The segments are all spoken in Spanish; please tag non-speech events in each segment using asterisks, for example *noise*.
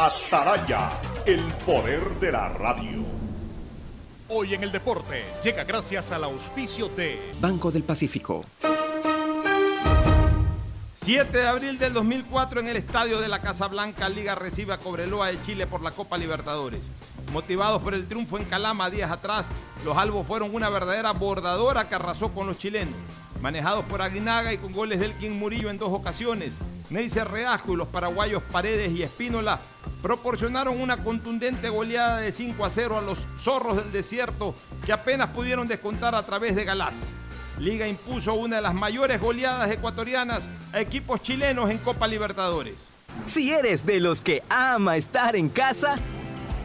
Ataraya, el poder de la radio. Hoy en el deporte llega gracias al auspicio de Banco del Pacífico. 7 de abril del 2004 en el estadio de la Casa Blanca, Liga recibe a Cobreloa de Chile por la Copa Libertadores. Motivados por el triunfo en Calama días atrás, los albos fueron una verdadera bordadora que arrasó con los chilenos. Manejados por Aguinaga y con goles del King Murillo en dos ocasiones, Neisser Reajo y los paraguayos Paredes y Espínola proporcionaron una contundente goleada de 5 a 0 a los zorros del desierto que apenas pudieron descontar a través de Galás. Liga impuso una de las mayores goleadas ecuatorianas a equipos chilenos en Copa Libertadores. Si eres de los que ama estar en casa,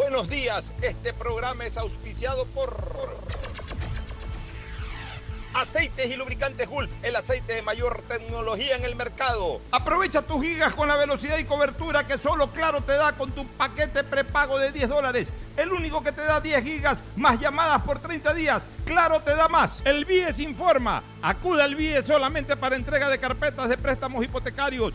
Buenos días, este programa es auspiciado por Aceites y lubricantes Gulf, el aceite de mayor tecnología en el mercado. Aprovecha tus gigas con la velocidad y cobertura que solo Claro te da con tu paquete prepago de 10 dólares. El único que te da 10 gigas más llamadas por 30 días. Claro te da más. El BIES informa. Acuda al BIES solamente para entrega de carpetas de préstamos hipotecarios.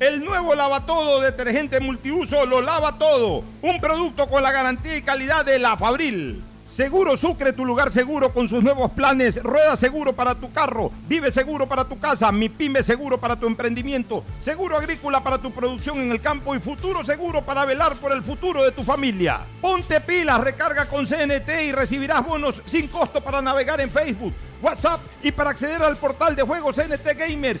El nuevo lava todo detergente multiuso lo lava todo. Un producto con la garantía y calidad de la Fabril. Seguro Sucre, tu lugar seguro con sus nuevos planes. Rueda seguro para tu carro, vive seguro para tu casa, mi pyme seguro para tu emprendimiento, seguro agrícola para tu producción en el campo y futuro seguro para velar por el futuro de tu familia. Ponte pilas, recarga con CNT y recibirás bonos sin costo para navegar en Facebook, WhatsApp y para acceder al portal de juegos CNT Gamers.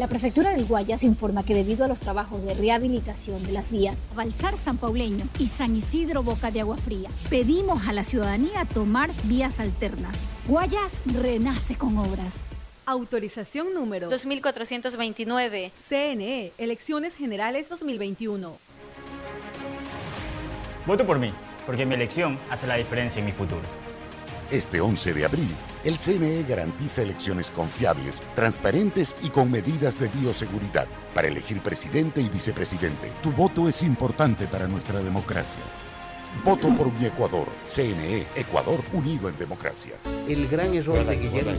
La prefectura del Guayas informa que debido a los trabajos de rehabilitación de las vías Balsar San Pauleño y San Isidro Boca de Agua Fría, pedimos a la ciudadanía tomar vías alternas. Guayas renace con obras. Autorización número 2429. CNE, Elecciones Generales 2021. Voto por mí, porque mi elección hace la diferencia en mi futuro. Este 11 de abril, el CNE garantiza elecciones confiables, transparentes y con medidas de bioseguridad para elegir presidente y vicepresidente. Tu voto es importante para nuestra democracia. Voto por mi Ecuador. CNE, Ecuador unido en democracia. El gran error de Guillermo.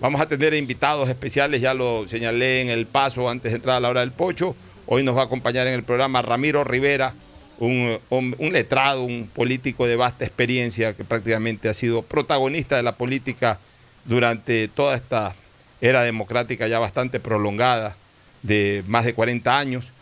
Vamos a tener invitados especiales, ya lo señalé en el paso antes de entrar a la Hora del Pocho. Hoy nos va a acompañar en el programa Ramiro Rivera, un, un, letrado, un político de vasta experiencia que prácticamente ha sido protagonista de la política durante toda esta era democrática ya bastante prolongada de más de 40 años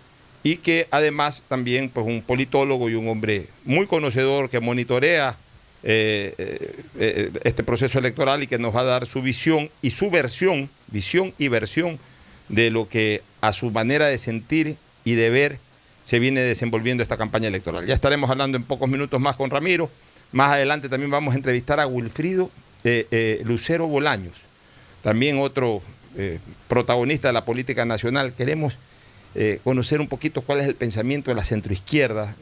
y que además también pues un politólogo y un hombre muy conocedor que monitorea eh, eh, eh, este proceso electoral y que nos va a dar su visión y su versión, visión y versión de lo que a su manera de sentir y de ver se viene desenvolviendo esta campaña electoral. Ya estaremos hablando en pocos minutos más con Ramiro. Más adelante también vamos a entrevistar a Wilfrido Lucero Bolaños, también otro protagonista de la política nacional. Queremos conocer un poquito cuál es el pensamiento de la centroizquierda.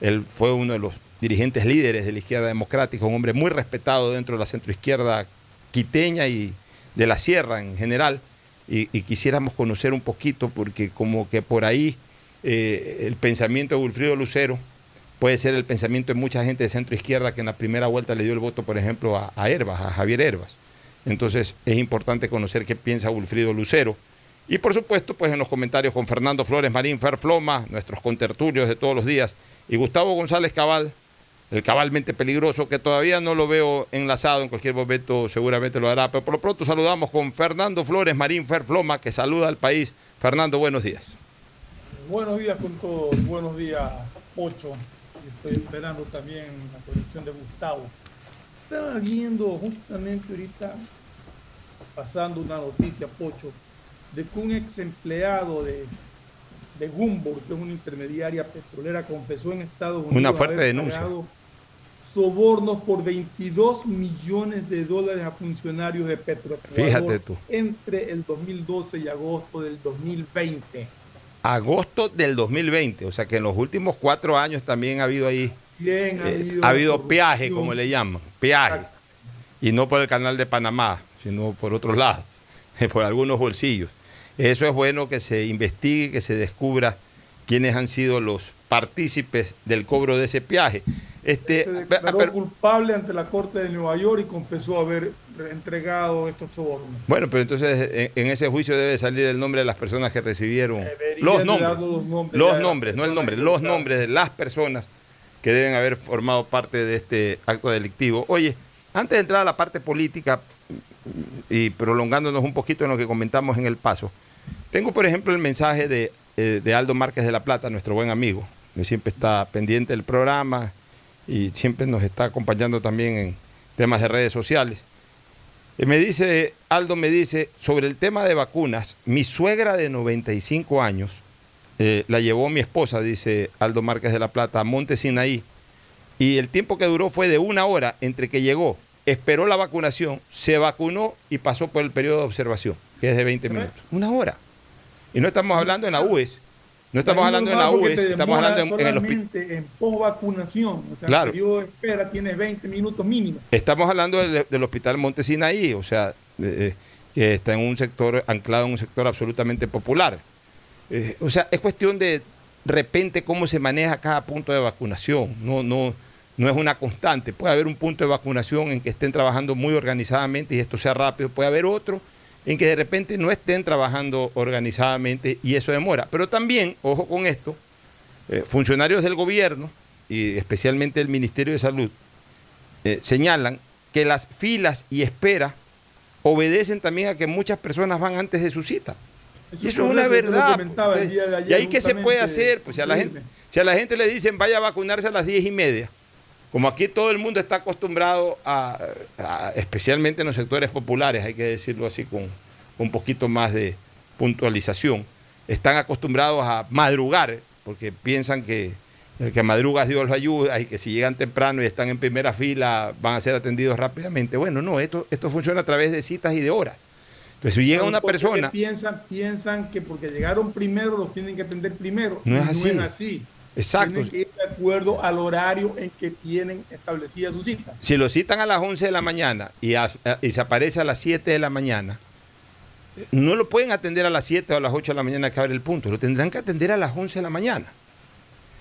Él fue uno de los dirigentes líderes de la izquierda democrática, un hombre muy respetado dentro de la centroizquierda quiteña y de la sierra en general, y, quisiéramos conocer un poquito, porque como que por ahí eh, el pensamiento de Wilfrido Lucero puede ser el pensamiento de mucha gente de centroizquierda que en la primera vuelta le dio el voto, por ejemplo, a, a Herbas, a Javier Herbas. Entonces es importante conocer qué piensa Wilfrido Lucero. Y por supuesto, pues en los comentarios con Fernando Flores Marín, Fer Floma, nuestros contertulios de todos los días, y Gustavo González Cabal, el cabalmente peligroso, que todavía no lo veo enlazado, en cualquier momento seguramente lo hará, pero por lo pronto saludamos con Fernando Flores Marín Ferfloma, que saluda al país. Fernando, buenos días. Buenos días con todos, buenos días, Ocho. Estoy esperando también la conexión de Gustavo. Estaba viendo justamente ahorita, pasando una noticia, Pocho, de que un ex empleado de de Gumbor, que es una intermediaria petrolera, confesó en Estados Unidos. Una fuerte denuncia sobornos por 22 millones de dólares a funcionarios de Petroecuador entre el 2012 y agosto del 2020. Agosto del 2020, o sea que en los últimos cuatro años también ha habido ahí, Bien, ha eh, habido, ha habido peaje, como le llaman, peaje. Y no por el canal de Panamá, sino por otros lados, *laughs* por algunos bolsillos. Eso es bueno que se investigue, que se descubra quiénes han sido los partícipes del cobro de ese peaje. Este, se declaró culpable ante la Corte de Nueva York y confesó haber entregado estos sobornos. Bueno, pero entonces en, ese juicio debe salir el nombre de las personas que recibieron los nombres, los nombres, no el nombre, los nombres de las personas que deben haber formado parte de este acto delictivo. Oye, antes de entrar a la parte política y prolongándonos un poquito en lo que comentamos en el paso, tengo por ejemplo el mensaje de, eh, de Aldo Márquez de la Plata, nuestro buen amigo, que siempre está pendiente del programa y siempre nos está acompañando también en temas de redes sociales. Y me dice, Aldo me dice, sobre el tema de vacunas, mi suegra de 95 años eh, la llevó mi esposa, dice Aldo Márquez de la Plata, a Monte Sinaí, y el tiempo que duró fue de una hora entre que llegó, esperó la vacunación, se vacunó y pasó por el periodo de observación, que es de 20 minutos. Una hora. Y no estamos hablando en la UES, no estamos hablando en la UES, estamos hablando en, el hospital. En post-vacunación, o sea, claro. el periodo de espera tiene 20 minutos mínimo. Estamos hablando del, del Hospital Monte Sinaí, o sea, eh, que está en un sector, anclado en un sector absolutamente popular. Eh, o sea, es cuestión de repente cómo se maneja cada punto de vacunación. No, no, no es una constante. Puede haber un punto de vacunación en que estén trabajando muy organizadamente y esto sea rápido. Puede haber otro en que de repente no estén trabajando organizadamente y eso demora. Pero también, ojo con esto, eh, funcionarios del gobierno y especialmente el Ministerio de Salud eh, señalan que las filas y espera obedecen también a que muchas personas van antes de su cita. Eso y eso es una verdad. pues. y ahí qué se puede hacer, pues si a la gente, si a la gente le dicen vaya a vacunarse a las diez y media, como aquí todo el mundo está acostumbrado a, a- especialmente en los sectores populares, hay que decirlo así con un poquito más de puntualización, están acostumbrados a madrugar, porque piensan que el que madruga Dios los ayuda y que si llegan temprano y están en primera fila van a ser atendidos rápidamente. Bueno, no, esto, esto funciona a través de citas y de horas. Entonces, si llega una persona... Piensan, piensan que porque llegaron primero los tienen que atender primero. No es así. No es así. Exacto. Tienen que ir de acuerdo al horario en que tienen establecida su cita. Si lo citan a las 11 de la mañana y, a- y se aparece a las 7 de la mañana, no lo pueden atender a las 7 o a las 8 de la mañana que abre el punto, lo tendrán que atender a las 11 de la mañana.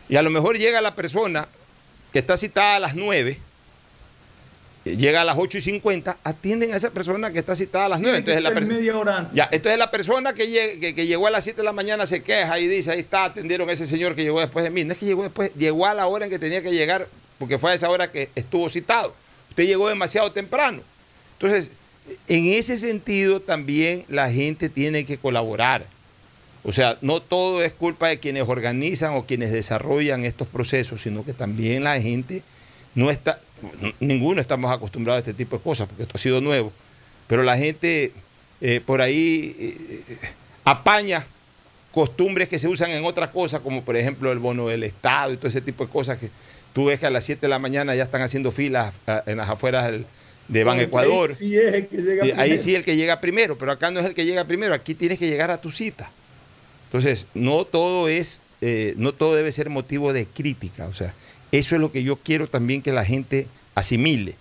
Y a lo mejor llega la persona que está citada a las 9, eh, llega a las 8 y 50, atienden a esa persona que está citada a las 9. Entonces la media hora. Ya, entonces la persona que, lleg- que, que llegó a las 7 de la mañana se queja y dice, ahí está, atendieron a ese señor que llegó después de mí. No es que llegó después, llegó a la hora en que tenía que llegar, porque fue a esa hora que estuvo citado. Usted llegó demasiado temprano. Entonces, en ese sentido también la gente tiene que colaborar. O sea, no todo es culpa de quienes organizan o quienes desarrollan estos procesos, sino que también la gente no está, ninguno estamos acostumbrados a este tipo de cosas, porque esto ha sido nuevo, pero la gente eh, por ahí eh, apaña costumbres que se usan en otras cosas, como por ejemplo el bono del Estado y todo ese tipo de cosas que tú ves que a las 7 de la mañana ya están haciendo filas ah, en las afueras del- de Ban Ahí Ecuador. sí es el que llega ahí primero. sí el que llega primero, pero acá no es el que llega primero, aquí tienes que llegar a tu cita. Entonces, no todo es, eh, no todo debe ser motivo de crítica. O sea, eso es lo que yo quiero también que la gente asimile,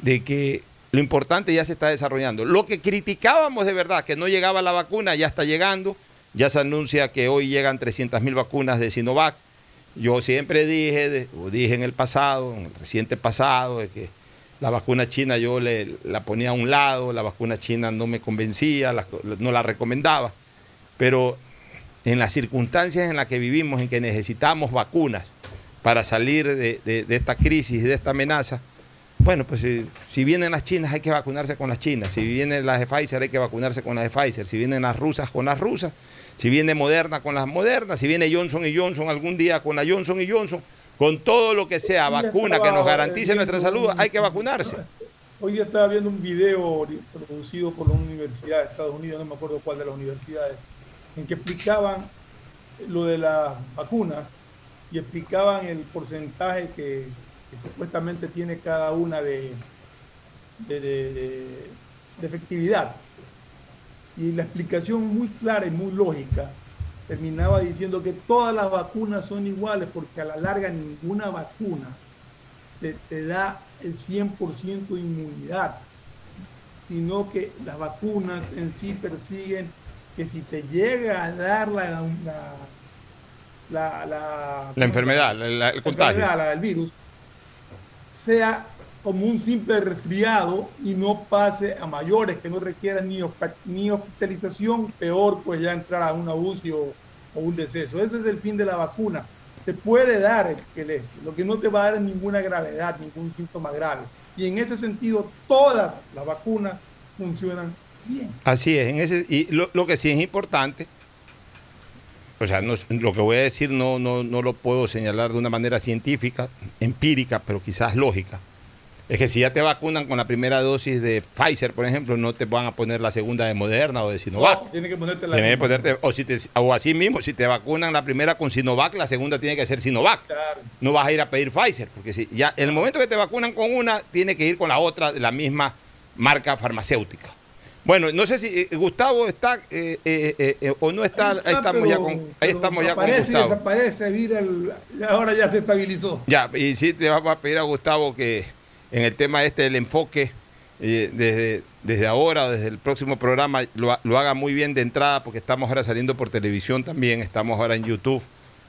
de que lo importante ya se está desarrollando. Lo que criticábamos de verdad, que no llegaba la vacuna, ya está llegando. Ya se anuncia que hoy llegan 300 mil vacunas de Sinovac. Yo siempre dije, o dije en el pasado, en el reciente pasado, de que la vacuna china yo le, la ponía a un lado, la vacuna china no me convencía, no la recomendaba. Pero en las circunstancias en las que vivimos, en que necesitamos vacunas para salir de, de- de esta crisis, de esta amenaza, bueno, pues si, si vienen las chinas hay que vacunarse con las chinas, si vienen las de Pfizer hay que vacunarse con las de Pfizer, si vienen las rusas con las rusas, si viene Moderna con las modernas, si viene Johnson y Johnson algún día con la Johnson y Johnson, con todo lo que sea vacuna que nos garantice nuestra salud, hay que vacunarse. Hoy día estaba viendo un video producido por una universidad de Estados Unidos, no me acuerdo cuál de las universidades, en que explicaban lo de las vacunas y explicaban el porcentaje que, supuestamente tiene cada una de, de, efectividad. Y la explicación muy clara y muy lógica terminaba diciendo que todas las vacunas son iguales porque a la larga ninguna vacuna te, da el 100% de inmunidad, sino que las vacunas en sí persiguen que si te llega a dar la, la, la- La enfermedad, la- el contagio. enfermedad, la del virus, sea como un simple resfriado y no pase a mayores, que no requieran ni, ni hospitalización, peor pues ya entrar a una UCI o, un deceso. Ese es el fin de la vacuna. Te puede dar el que le- lo que no te va a dar ninguna gravedad, ningún síntoma grave. Y en ese sentido, todas las vacunas funcionan bien. Así es, en ese, y lo, lo que sí es importante, o sea, no- lo que voy a decir no, no, no lo puedo señalar de una manera científica, empírica, pero quizás lógica. Es que si ya te vacunan con la primera dosis de Pfizer, por ejemplo, no te van a poner la segunda de Moderna o de Sinovac. No, tiene que ponerte la que ponerte- o, si te- o así mismo, si te vacunan la primera con Sinovac, la segunda tiene que ser Sinovac. Claro. No vas a ir a pedir Pfizer, porque si ya en el momento que te vacunan con una, tiene que ir con la otra de la misma marca farmacéutica. Bueno, no sé si eh, Gustavo está eh, eh, eh, eh, o no está, ahí estamos ya con, ahí estamos ya con Gustavo. desaparece, mira, el- ahora ya se estabilizó. Ya, y sí te vamos a pedir a Gustavo que en el tema este del enfoque, eh, desde, desde ahora, desde el próximo programa, lo, lo haga muy bien de entrada, porque estamos ahora saliendo por televisión también, estamos ahora en YouTube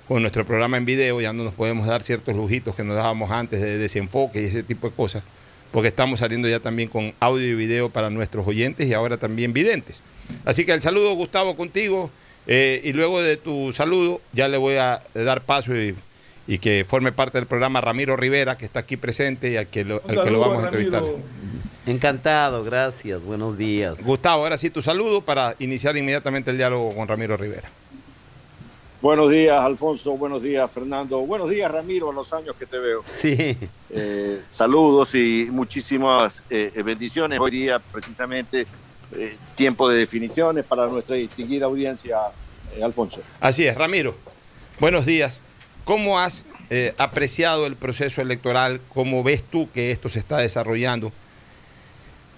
con nuestro programa en video, ya no nos podemos dar ciertos lujitos que nos dábamos antes de desenfoque y ese tipo de cosas, porque estamos saliendo ya también con audio y video para nuestros oyentes y ahora también videntes. Así que el saludo, Gustavo, contigo, eh, y luego de tu saludo ya le voy a dar paso y y que forme parte del programa Ramiro Rivera, que está aquí presente y al que lo, al que lo vamos a Ramiro. entrevistar. Encantado, gracias, buenos días. Gustavo, ahora sí tu saludo para iniciar inmediatamente el diálogo con Ramiro Rivera. Buenos días, Alfonso. Buenos días, Fernando. Buenos días, Ramiro, a los años que te veo. Sí, Eh, saludos y muchísimas eh, bendiciones. Hoy día, precisamente, eh, tiempo de definiciones para nuestra distinguida audiencia, eh, Alfonso. Así es, Ramiro. Buenos días. ¿Cómo has eh, apreciado el proceso electoral? ¿Cómo ves tú que esto se está desarrollando?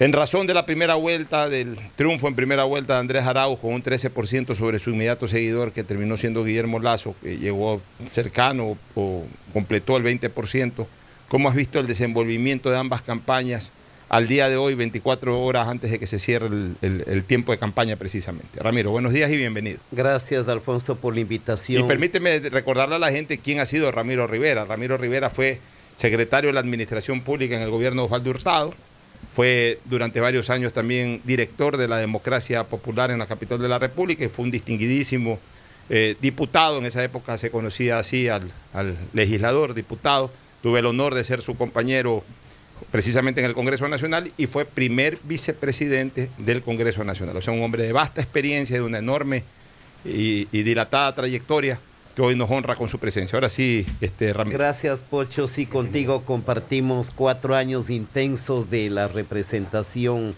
En razón de la primera vuelta, del triunfo en primera vuelta de Andrés Arauz con un 13% sobre su inmediato seguidor que terminó siendo Guillermo Lazo, que llegó cercano o completó el 20%, ¿cómo has visto el desenvolvimiento de ambas campañas al día de hoy, 24 horas antes de que se cierre el, el tiempo de campaña precisamente? Ramiro, buenos días y bienvenido. Gracias, Alfonso, por la invitación. Y permíteme recordarle a la gente quién ha sido Ramiro Rivera. Ramiro Rivera fue secretario de la Administración Pública en el gobierno de Osvaldo Hurtado fue durante varios años también director de la democracia popular en la capital de la República y fue un distinguidísimo eh, diputado. En esa época se conocía así al, legislador, diputado. Tuve el honor de ser su compañero precisamente en el Congreso Nacional y fue primer vicepresidente del Congreso Nacional. O sea, un hombre de vasta experiencia, de una enorme y dilatada trayectoria que hoy nos honra con su presencia. Ahora sí, este Ramiro. Gracias, Pocho. Sí, contigo compartimos cuatro años intensos de la representación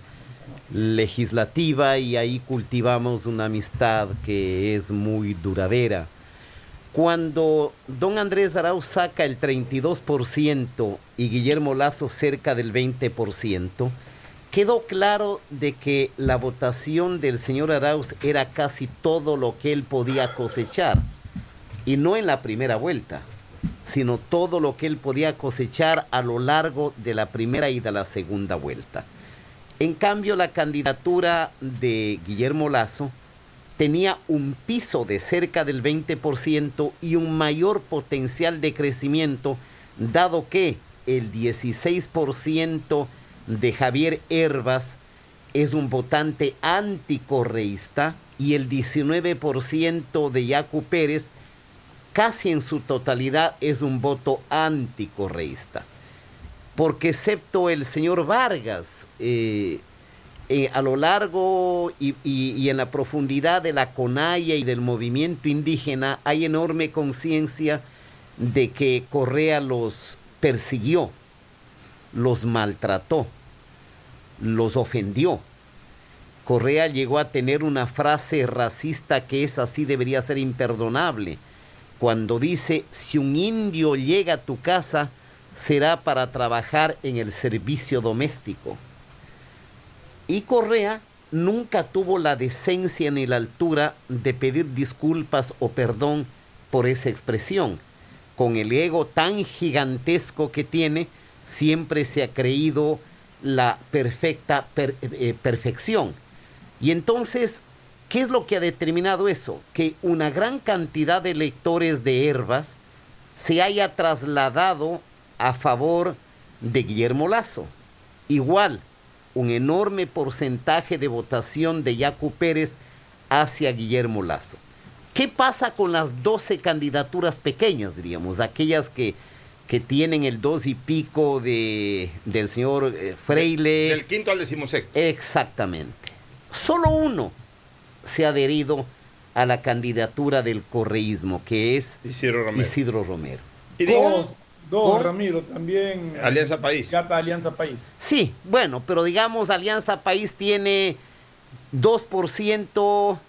legislativa y ahí cultivamos una amistad que es muy duradera. Cuando don Andrés Arau saca el 32% y Guillermo Lazo cerca del 20%, quedó claro de que la votación del señor Arauz era casi todo lo que él podía cosechar y no en la primera vuelta, sino todo lo que él podía cosechar a lo largo de la primera y de la segunda vuelta. En cambio, la candidatura de Guillermo Lazo tenía un piso de cerca del 20% y un mayor potencial de crecimiento, dado que el 16% de Javier Herbas es un votante anticorreísta y el 19% de Yacu Pérez casi en su totalidad es un voto anticorreísta. Porque excepto el señor Vargas, eh, eh, a lo largo y, en la profundidad de la Conaya y del movimiento indígena hay enorme conciencia de que Correa los persiguió, los maltrató, los ofendió. Correa llegó a tener una frase racista que es así, debería ser imperdonable cuando dice, si un indio llega a tu casa, será para trabajar en el servicio doméstico. Y Correa nunca tuvo la decencia ni la altura de pedir disculpas o perdón por esa expresión. Con el ego tan gigantesco que tiene, siempre se ha creído la perfecta eh, perfección. Y entonces ¿Qué es lo que ha determinado eso? Que una gran cantidad de electores de Herbas se haya trasladado a favor de Guillermo Lazo. Igual, un enorme porcentaje de votación de Yacu Pérez hacia Guillermo Lazo. ¿Qué pasa con las 12 candidaturas pequeñas, diríamos, aquellas que, que tienen el dos y pico de, del señor eh, Freile? Del quinto al decimosexto. Exactamente. Solo uno se ha adherido a la candidatura del correísmo, que es Isidro Romero. Y dos, dos Ramiro, también. Alianza País. Alianza País. Sí, bueno, pero digamos, Alianza País tiene 2%,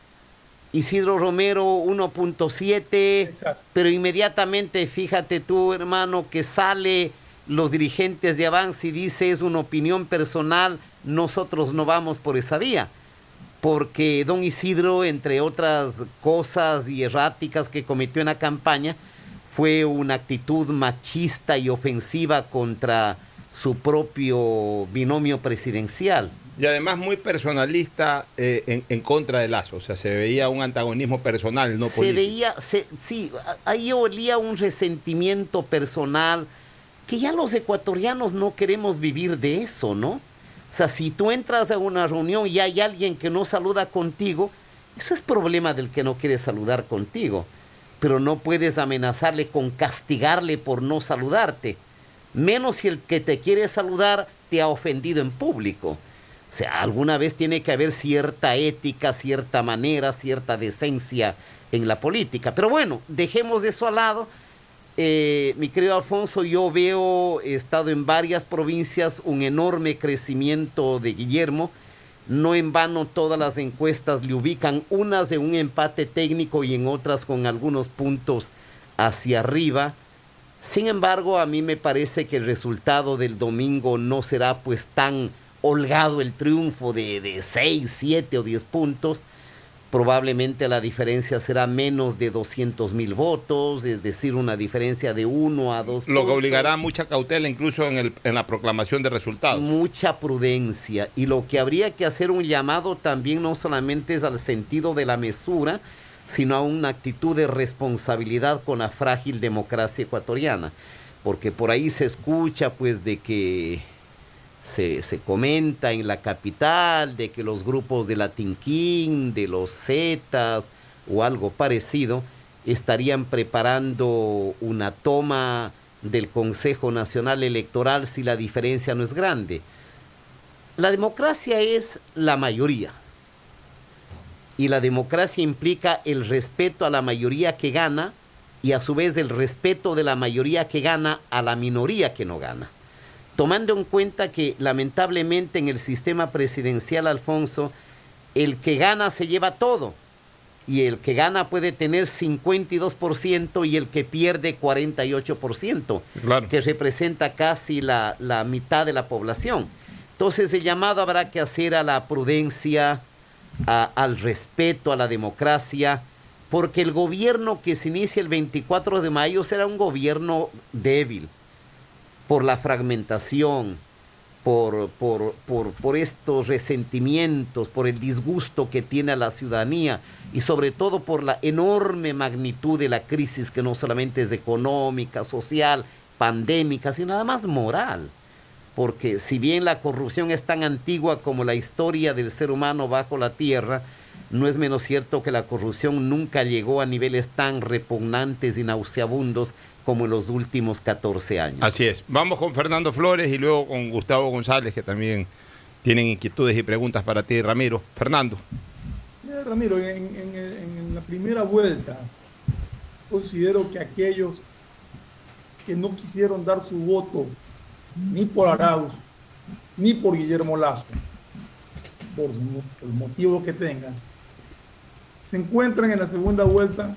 Isidro Romero 1.7%, pero inmediatamente, fíjate tú, hermano, que sale los dirigentes de Avance y dice es una opinión personal, nosotros no vamos por esa vía porque don Isidro, entre otras cosas y erráticas que cometió en la campaña, fue una actitud machista y ofensiva contra su propio binomio presidencial. Y además muy personalista eh, en, contra de Lazo, o sea, se veía un antagonismo personal, no se Veía, sí, ahí olía un resentimiento personal, que ya los ecuatorianos no queremos vivir de eso, ¿no? O sea, si tú entras a una reunión y hay alguien que no saluda contigo, eso es problema del que no quiere saludar contigo. Pero no puedes amenazarle con castigarle por no saludarte. Menos si el que te quiere saludar te ha ofendido en público. O sea, alguna vez tiene que haber cierta ética, cierta manera, cierta decencia en la política. Pero bueno, dejemos eso al lado eh, mi querido Alfonso, yo veo, he estado en varias provincias, un enorme crecimiento de Guillermo. No en vano todas las encuestas le ubican, unas de un empate técnico y en otras con algunos puntos hacia arriba. Sin embargo, a mí me parece que el resultado del domingo no será pues tan holgado el triunfo de, de 6, 7 o 10 puntos, probablemente la diferencia será menos de 200 mil votos, es decir, una diferencia de 1 a 2 Lo que obligará a mucha cautela incluso en, el, en la proclamación de resultados. Mucha prudencia. Y lo que habría que hacer un llamado también no solamente es al sentido de la mesura, sino a una actitud de responsabilidad con la frágil democracia ecuatoriana. Porque por ahí se escucha pues de que se, se, comenta en la capital de que los grupos de la Tinquín, de los Zetas o algo parecido estarían preparando una toma del Consejo Nacional Electoral si la diferencia no es grande. La democracia es la mayoría. Y la democracia implica el respeto a la mayoría que gana y a su vez el respeto de la mayoría que gana a la minoría que no gana tomando en cuenta que lamentablemente en el sistema presidencial, Alfonso, el que gana se lleva todo. Y el que gana puede tener 52% y el que pierde 48%, que representa casi la, la, mitad de la población. Entonces el llamado habrá que hacer a la prudencia, a, al respeto, a la democracia, porque el gobierno que se inicia el 24 de mayo será un gobierno débil por la fragmentación, por, por, por, por, estos resentimientos, por el disgusto que tiene a la ciudadanía y sobre todo por la enorme magnitud de la crisis que no solamente es económica, social, pandémica, sino además moral. Porque si bien la corrupción es tan antigua como la historia del ser humano bajo la tierra, no es menos cierto que la corrupción nunca llegó a niveles tan repugnantes y nauseabundos como en los últimos 14 años. Así es. Vamos con Fernando Flores y luego con Gustavo González, que también tienen inquietudes y preguntas para ti, Ramiro. Fernando. Mira, Ramiro, en, en, en la primera vuelta, considero que aquellos que no quisieron dar su voto ni por Arauz, ni por Guillermo Lazo, por el motivo que tengan, se encuentran en la segunda vuelta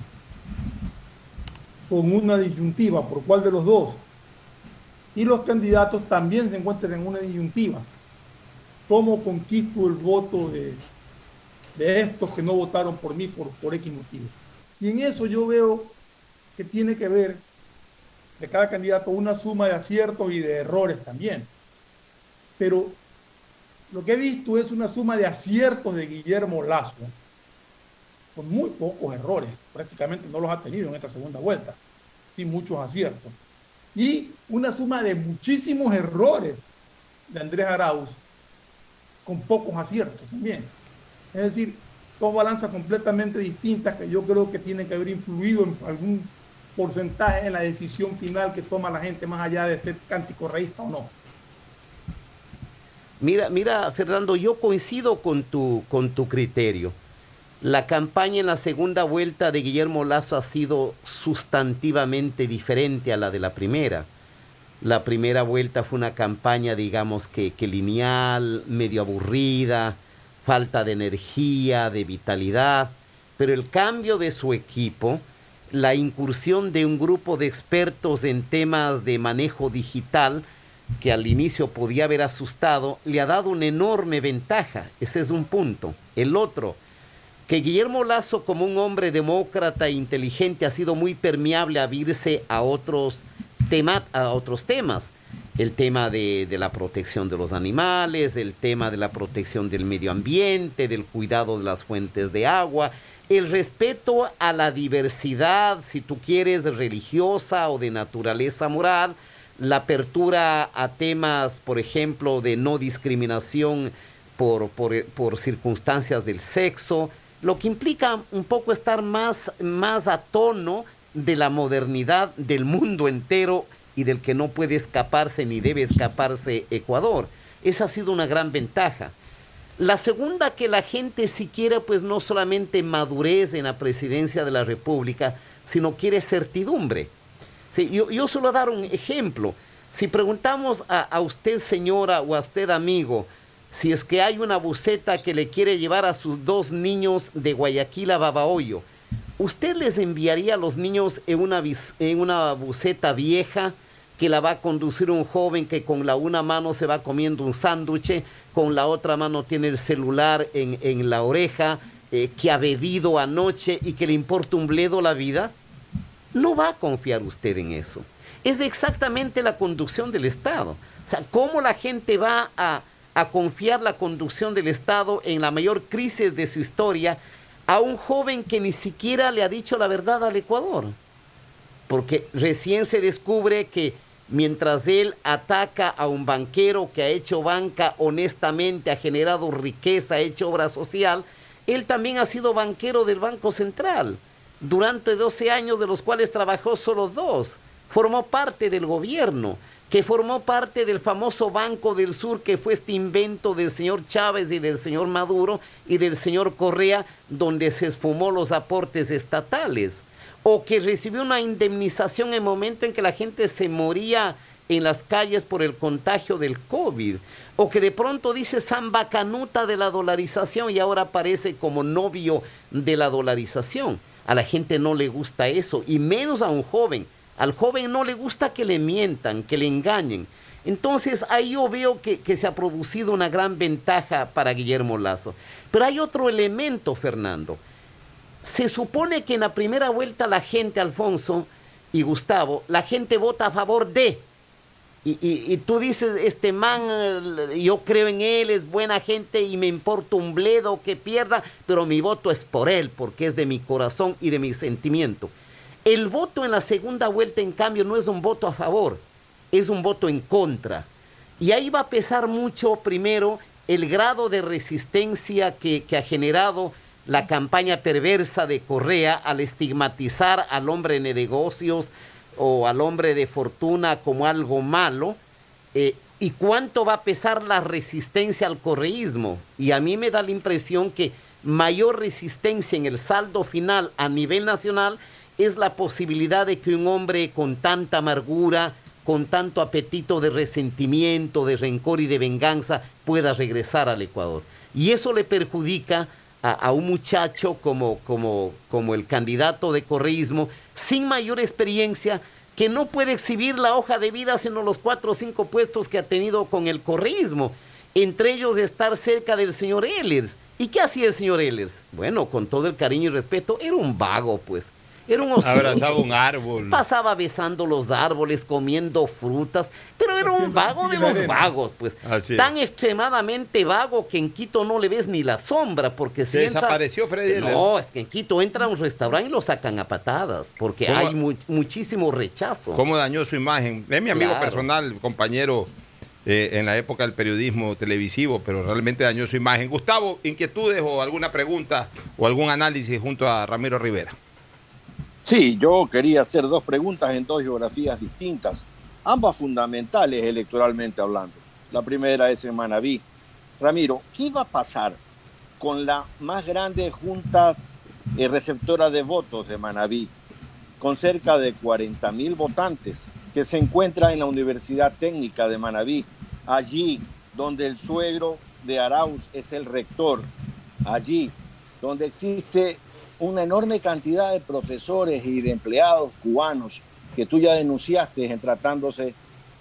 con una disyuntiva, ¿por cuál de los dos? Y los candidatos también se encuentran en una disyuntiva. ¿Cómo conquisto el voto de, de estos que no votaron por mí por, por X motivo? Y en eso yo veo que tiene que ver de cada candidato una suma de aciertos y de errores también. Pero lo que he visto es una suma de aciertos de Guillermo Lazo, con muy pocos errores, prácticamente no los ha tenido en esta segunda vuelta, sin muchos aciertos. Y una suma de muchísimos errores de Andrés Arauz, con pocos aciertos también. Es decir, dos balanzas completamente distintas que yo creo que tienen que haber influido en algún porcentaje en la decisión final que toma la gente, más allá de ser cántico reísta o no. Mira, mira, Fernando, yo coincido con tu, con tu criterio. La campaña en la segunda vuelta de Guillermo Lazo ha sido sustantivamente diferente a la de la primera. La primera vuelta fue una campaña, digamos que, que lineal, medio aburrida, falta de energía, de vitalidad, pero el cambio de su equipo, la incursión de un grupo de expertos en temas de manejo digital, que al inicio podía haber asustado, le ha dado una enorme ventaja. Ese es un punto. El otro, que Guillermo Lazo, como un hombre demócrata e inteligente, ha sido muy permeable a abrirse a otros, tema, a otros temas. El tema de, de, la protección de los animales, el tema de la protección del medio ambiente, del cuidado de las fuentes de agua, el respeto a la diversidad, si tú quieres, religiosa o de naturaleza moral, la apertura a temas, por ejemplo, de no discriminación por, por, por, circunstancias del sexo, lo que implica un poco estar más, más a tono de la modernidad del mundo entero y del que no puede escaparse ni debe escaparse Ecuador. Esa ha sido una gran ventaja. La segunda, que la gente siquiera pues no solamente madurez en la presidencia de la República, sino quiere certidumbre yo, yo suelo dar un ejemplo. Si preguntamos a, a, usted, señora, o a usted, amigo, si es que hay una buceta que le quiere llevar a sus dos niños de Guayaquil a Babahoyo, ¿usted les enviaría a los niños en una, en una buceta vieja que la va a conducir un joven que con la una mano se va comiendo un sándwich, con la otra mano tiene el celular en, la oreja, eh, que ha bebido anoche y que le importa un bledo la vida? No va a confiar usted en eso. Es exactamente la conducción del Estado. O sea, ¿cómo la gente va a, a confiar la conducción del Estado en la mayor crisis de su historia a un joven que ni siquiera le ha dicho la verdad al Ecuador? Porque recién se descubre que mientras él ataca a un banquero que ha hecho banca honestamente, ha generado riqueza, ha hecho obra social, él también ha sido banquero del Banco Central durante 12 años de los cuales trabajó solo dos. Formó parte del gobierno, que formó parte del famoso Banco del Sur, que fue este invento del señor Chávez y del señor Maduro y del señor Correa, donde se esfumó los aportes estatales. O que recibió una indemnización en el momento en que la gente se moría en las calles por el contagio del COVID. O que de pronto dice samba canuta de la dolarización y ahora aparece como novio de la dolarización. A la gente no le gusta eso, y menos a un joven. Al joven no le gusta que le mientan, que le engañen. Entonces ahí yo veo que, se ha producido una gran ventaja para Guillermo Lazo. Pero hay otro elemento, Fernando. Se supone que en la primera vuelta la gente, Alfonso y Gustavo, la gente vota a favor de y, tú dices, este man, yo creo en él, es buena gente y me importa un bledo que pierda, pero mi voto es por él, porque es de mi corazón y de mi sentimiento. El voto en la segunda vuelta, en cambio, no es un voto a favor, es un voto en contra. Y ahí va a pesar mucho, primero, el grado de resistencia que, que ha generado la campaña perversa de Correa al estigmatizar al hombre de negocios, o al hombre de fortuna como algo malo, eh, y cuánto va a pesar la resistencia al correísmo. Y a mí me da la impresión que mayor resistencia en el saldo final a nivel nacional es la posibilidad de que un hombre con tanta amargura, con tanto apetito de resentimiento, de rencor y de venganza pueda regresar al Ecuador. Y eso le perjudica a, un muchacho como, como, como el candidato de correísmo, sin mayor experiencia, que no puede exhibir la hoja de vida sino los cuatro o cinco puestos que ha tenido con el correísmo, entre ellos estar cerca del señor Ehlers. ¿Y qué hacía el señor Ehlers? Bueno, con todo el cariño y respeto, era un vago, pues. Era un Abrazaba un árbol. Pasaba besando los árboles, comiendo frutas, pero era un vago de los vagos, pues. Tan extremadamente vago que en Quito no le ves ni la sombra, porque si desapareció Freddy. No, es que en Quito entra a un restaurante y lo sacan a patadas, porque hay muchísimo rechazo. ¿Cómo dañó su imagen? Es mi amigo personal, compañero eh, en la época del periodismo televisivo, pero realmente dañó su imagen. Gustavo, inquietudes o alguna pregunta o algún análisis junto a Ramiro Rivera. Sí, yo quería hacer dos preguntas en dos geografías distintas, ambas fundamentales electoralmente hablando. La primera es en Manabí. Ramiro, ¿qué va a pasar con la más grande junta eh, receptora de votos de Manabí, con cerca de 40 mil votantes, que se encuentra en la Universidad Técnica de Manabí, allí donde el suegro de Arauz es el rector, allí donde existe una enorme cantidad de profesores y de empleados cubanos que tú ya denunciaste en tratándose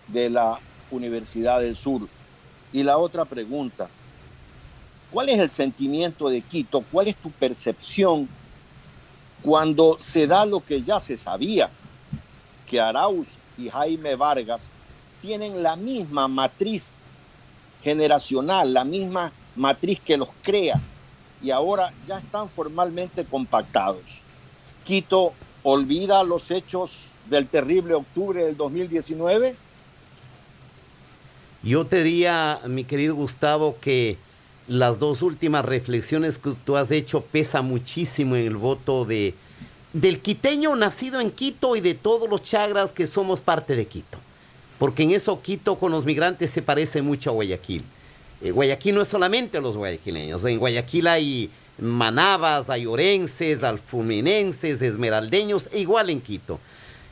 de la Universidad del Sur. Y la otra pregunta, ¿cuál es el sentimiento de Quito? ¿Cuál es tu percepción cuando se da lo que ya se sabía? Que Arauz y Jaime Vargas tienen la misma matriz generacional, la misma matriz que los crea, y ahora ya están formalmente compactados. Quito olvida los hechos del terrible octubre del 2019. Yo te diría, mi querido Gustavo, que las dos últimas reflexiones que tú has hecho pesa muchísimo en el voto de del quiteño nacido en Quito y de todos los chagras que somos parte de Quito. Porque en eso Quito con los migrantes se parece mucho a Guayaquil. Eh, Guayaquil no es solamente los guayaquileños, en Guayaquil hay manabas, hay orenses, alfuminenses, esmeraldeños, e igual en Quito.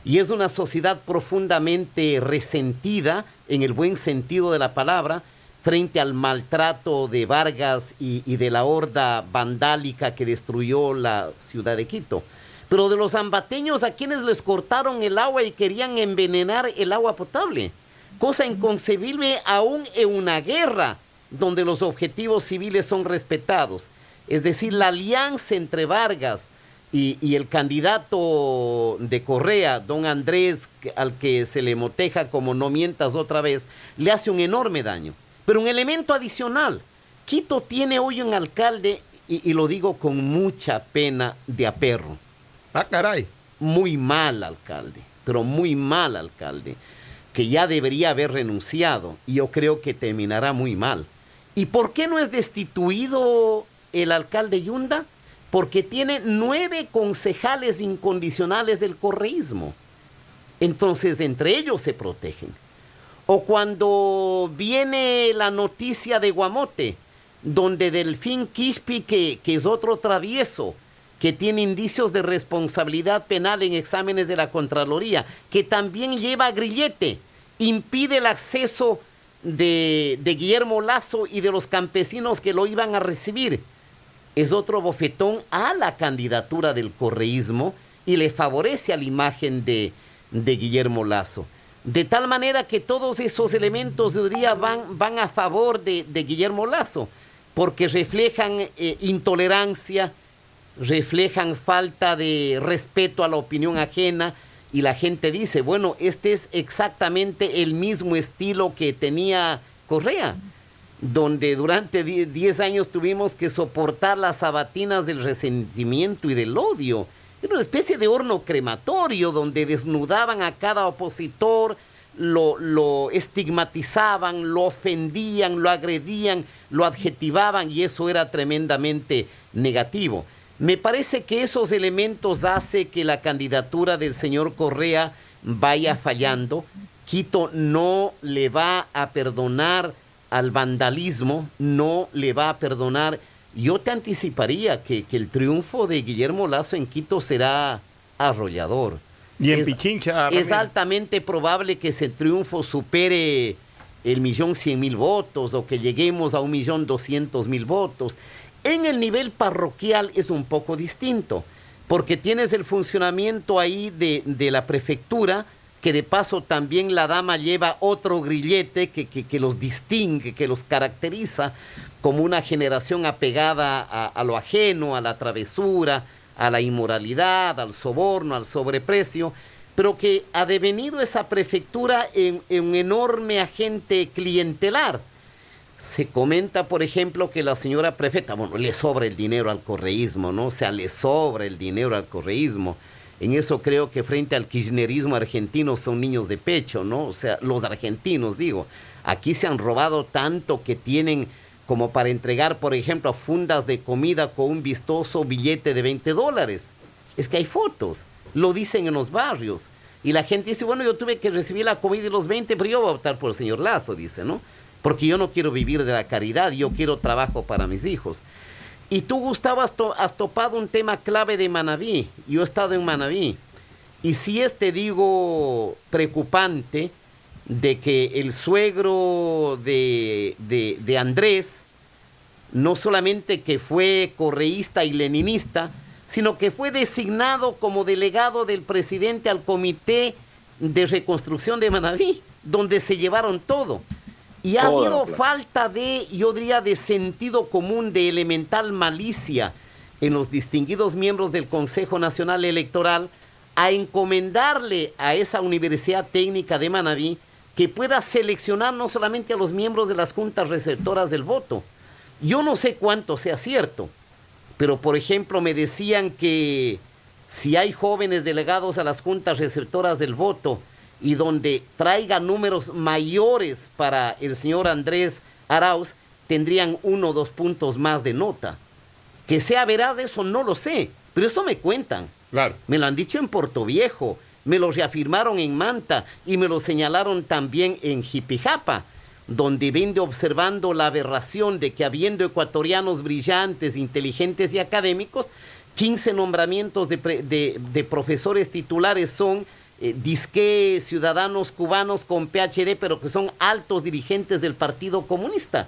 Y es una sociedad profundamente resentida, en el buen sentido de la palabra, frente al maltrato de Vargas y, y de la horda vandálica que destruyó la ciudad de Quito. pero de los ambateños a quienes les cortaron el agua y querían envenenar el agua potable. Cosa inconcebible aún en una guerra donde los objetivos civiles son respetados. Es decir, la alianza entre Vargas y, el candidato de Correa, don Andrés, al que se le moteja como no mientas otra vez, le hace un enorme daño. Pero un elemento adicional, Quito tiene hoy un alcalde, y, y lo digo con mucha pena de aperro. Ah, caray. Muy mal alcalde, pero muy mal alcalde, que ya debería haber renunciado, y yo creo que terminará muy mal. ¿Y por qué no es destituido el alcalde Yunda? Porque tiene nueve concejales incondicionales del correísmo. Entonces, entre ellos se protegen. O cuando viene la noticia de Guamote, donde Delfín Quispi, que, que es otro travieso, que tiene indicios de responsabilidad penal en exámenes de la Contraloría, que también lleva grillete, impide el acceso de, Guillermo Lazo y de los campesinos que lo iban a recibir. Es otro bofetón a la candidatura del correísmo y le favorece a la imagen de, Guillermo Lazo. De tal manera que todos esos elementos de día van, van a favor de, Guillermo Lazo, porque reflejan eh, intolerancia, reflejan falta de respeto a la opinión ajena, y la gente dice, bueno, este es exactamente el mismo estilo que tenía Correa, donde durante 10 años tuvimos que soportar las sabatinas del resentimiento y del odio. Era una especie de horno crematorio donde desnudaban a cada opositor, lo, lo estigmatizaban, lo ofendían, lo agredían, lo adjetivaban y eso era tremendamente negativo. Me parece que esos elementos hace que la candidatura del señor Correa vaya fallando. Quito no le va a perdonar al vandalismo, no le va a perdonar. Yo te anticiparía que, el triunfo de Guillermo Lazo en Quito será arrollador. Y en Pichincha. Es altamente probable que ese triunfo supere el millón cien mil votos o que lleguemos a un millón doscientos mil votos. En el nivel parroquial es un poco distinto, porque tienes el funcionamiento ahí de, la prefectura, que de paso también la dama lleva otro grillete que, que, los distingue, que los caracteriza como una generación apegada a, lo ajeno, a la travesura, a la inmoralidad, al soborno, al sobreprecio, pero que ha devenido esa prefectura en un enorme agente clientelar se comenta, por ejemplo, que la señora prefecta, bueno, le sobra el dinero al correísmo, ¿no? O sea, le sobra el dinero al correísmo. En eso creo que frente al kirchnerismo argentino son niños de pecho, ¿no? O sea, los argentinos, digo. Aquí se han robado tanto que tienen como para entregar, por ejemplo, fundas de comida con un vistoso billete de 20 dólares. Es que hay fotos, lo dicen en los barrios. Y la gente dice, bueno, yo tuve que recibir la comida y los 20, pero yo voy a votar por el señor Lazo, dice, ¿no? Porque yo no quiero vivir de la caridad, yo quiero trabajo para mis hijos. Y tú, Gustavo, has, topado un tema clave de Manabí. Yo he estado en Manabí. Y si es, te digo, preocupante de que el suegro de, de Andrés, no solamente que fue correísta y leninista, sino que fue designado como delegado del presidente al Comité de Reconstrucción de Manabí, donde se llevaron todo. Y ha habido falta de, yo diría, de sentido común, de elemental malicia en los distinguidos miembros del Consejo Nacional Electoral a encomendarle a esa Universidad Técnica de Manabí que pueda seleccionar no solamente a los miembros de las juntas receptoras del voto. Yo no sé cuánto sea cierto, pero por ejemplo me decían que si hay jóvenes delegados a las juntas receptoras del voto, y donde traiga números mayores para el señor Andrés Arauz, tendrían uno o dos puntos más de nota. Que sea veraz eso no lo sé, pero eso me cuentan. Claro. Me lo han dicho en Puerto Viejo, me lo reafirmaron en Manta y me lo señalaron también en Jipijapa, donde vende observando la aberración de que habiendo ecuatorianos brillantes, inteligentes y académicos, 15 nombramientos de, de profesores titulares son eh, disque ciudadanos cubanos con PhD, pero que son altos dirigentes del Partido Comunista.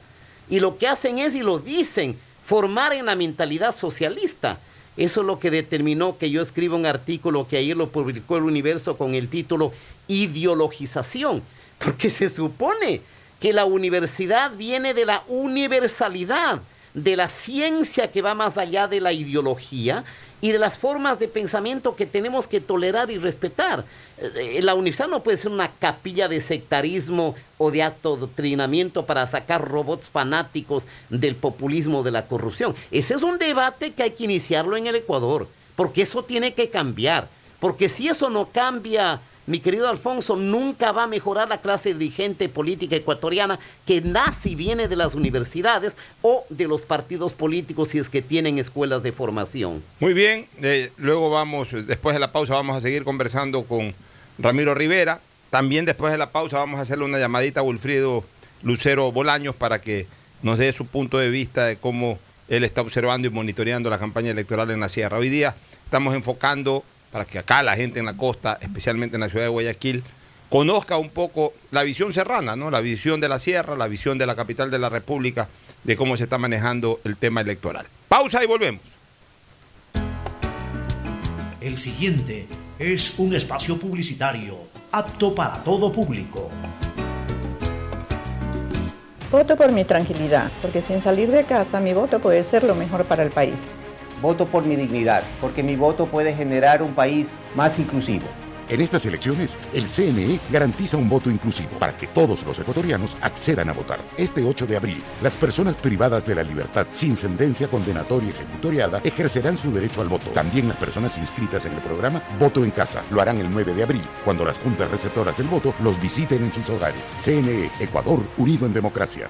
Y lo que hacen es, y lo dicen, formar en la mentalidad socialista. Eso es lo que determinó que yo escriba un artículo que ayer lo publicó el Universo con el título Ideologización, porque se supone que la universidad viene de la universalidad, de la ciencia que va más allá de la ideología y de las formas de pensamiento que tenemos que tolerar y respetar. Eh, la universidad no puede ser una capilla de sectarismo o de doctrinamiento para sacar robots fanáticos del populismo de la corrupción. Ese es un debate que hay que iniciarlo en el Ecuador, porque eso tiene que cambiar. Porque si eso no cambia, mi querido Alfonso, nunca va a mejorar la clase dirigente política ecuatoriana que nace y viene de las universidades o de los partidos políticos si es que tienen escuelas de formación. Muy bien, eh, luego vamos, después de la pausa vamos a seguir conversando con Ramiro Rivera. También después de la pausa vamos a hacerle una llamadita a Wilfrido Lucero Bolaños para que nos dé su punto de vista de cómo él está observando y monitoreando la campaña electoral en la sierra. Hoy día estamos enfocando para que acá la gente en la costa, especialmente en la ciudad de Guayaquil, conozca un poco la visión serrana, ¿no? La visión de la sierra, la visión de la capital de la República, de cómo se está manejando el tema electoral. Pausa y volvemos. El siguiente es un espacio publicitario apto para todo público. Voto por mi tranquilidad, porque sin salir de casa mi voto puede ser lo mejor para el país. Voto por mi dignidad, porque mi voto puede generar un país más inclusivo. En estas elecciones, el CNE garantiza un voto inclusivo para que todos los ecuatorianos accedan a votar. Este 8 de abril, las personas privadas de la libertad sin sentencia condenatoria ejecutoriada ejercerán su derecho al voto. También las personas inscritas en el programa Voto en Casa lo harán el 9 de abril, cuando las juntas receptoras del voto los visiten en sus hogares. CNE, Ecuador, unido en democracia.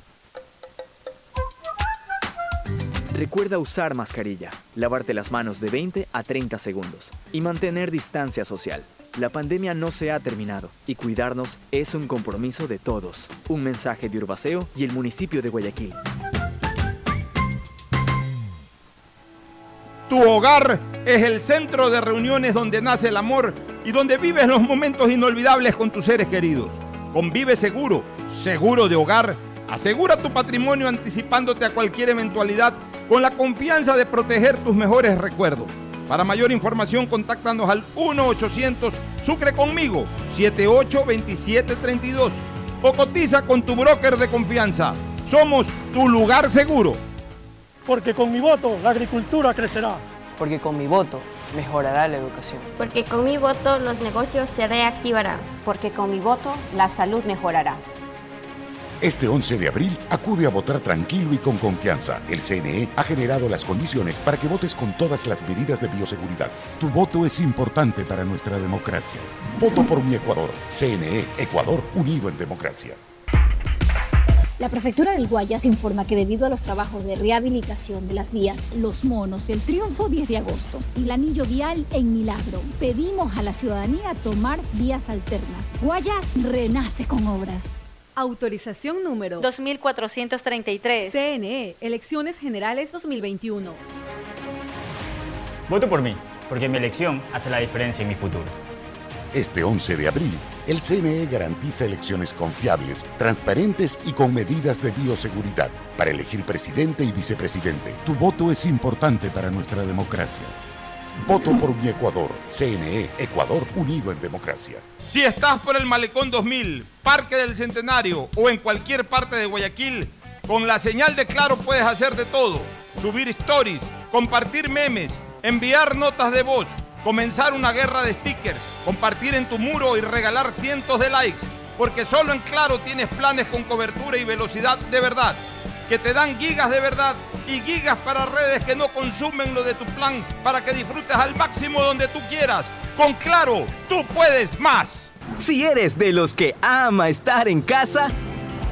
Recuerda usar mascarilla, lavarte las manos de 20 a 30 segundos y mantener distancia social. La pandemia no se ha terminado y cuidarnos es un compromiso de todos. Un mensaje de Urbaceo y el municipio de Guayaquil. Tu hogar es el centro de reuniones donde nace el amor y donde vives los momentos inolvidables con tus seres queridos. Convive seguro, seguro de hogar Asegura tu patrimonio anticipándote a cualquier eventualidad con la confianza de proteger tus mejores recuerdos. Para mayor información, contáctanos al 1-800 Sucre conmigo 782732 o cotiza con tu broker de confianza. Somos tu lugar seguro. Porque con mi voto la agricultura crecerá. Porque con mi voto mejorará la educación. Porque con mi voto los negocios se reactivarán. Porque con mi voto la salud mejorará. Este 11 de abril acude a votar tranquilo y con confianza. El CNE ha generado las condiciones para que votes con todas las medidas de bioseguridad. Tu voto es importante para nuestra democracia. Voto por mi Ecuador. CNE, Ecuador unido en democracia. La prefectura del Guayas informa que debido a los trabajos de rehabilitación de las vías Los Monos, el Triunfo 10 de agosto y el anillo vial en Milagro, pedimos a la ciudadanía tomar vías alternas. Guayas renace con obras. Autorización número 2433. CNE, Elecciones Generales 2021. Voto por mí, porque mi elección hace la diferencia en mi futuro. Este 11 de abril, el CNE garantiza elecciones confiables, transparentes y con medidas de bioseguridad para elegir presidente y vicepresidente. Tu voto es importante para nuestra democracia. Voto por mi Ecuador. CNE, Ecuador unido en democracia. Si estás por el Malecón 2000, Parque del Centenario o en cualquier parte de Guayaquil, con la señal de Claro puedes hacer de todo. Subir stories, compartir memes, enviar notas de voz, comenzar una guerra de stickers, compartir en tu muro y regalar cientos de likes. Porque solo en Claro tienes planes con cobertura y velocidad de verdad, que te dan gigas de verdad y gigas para redes que no consumen lo de tu plan para que disfrutes al máximo donde tú quieras. Con Claro, tú puedes más. Si eres de los que ama estar en casa,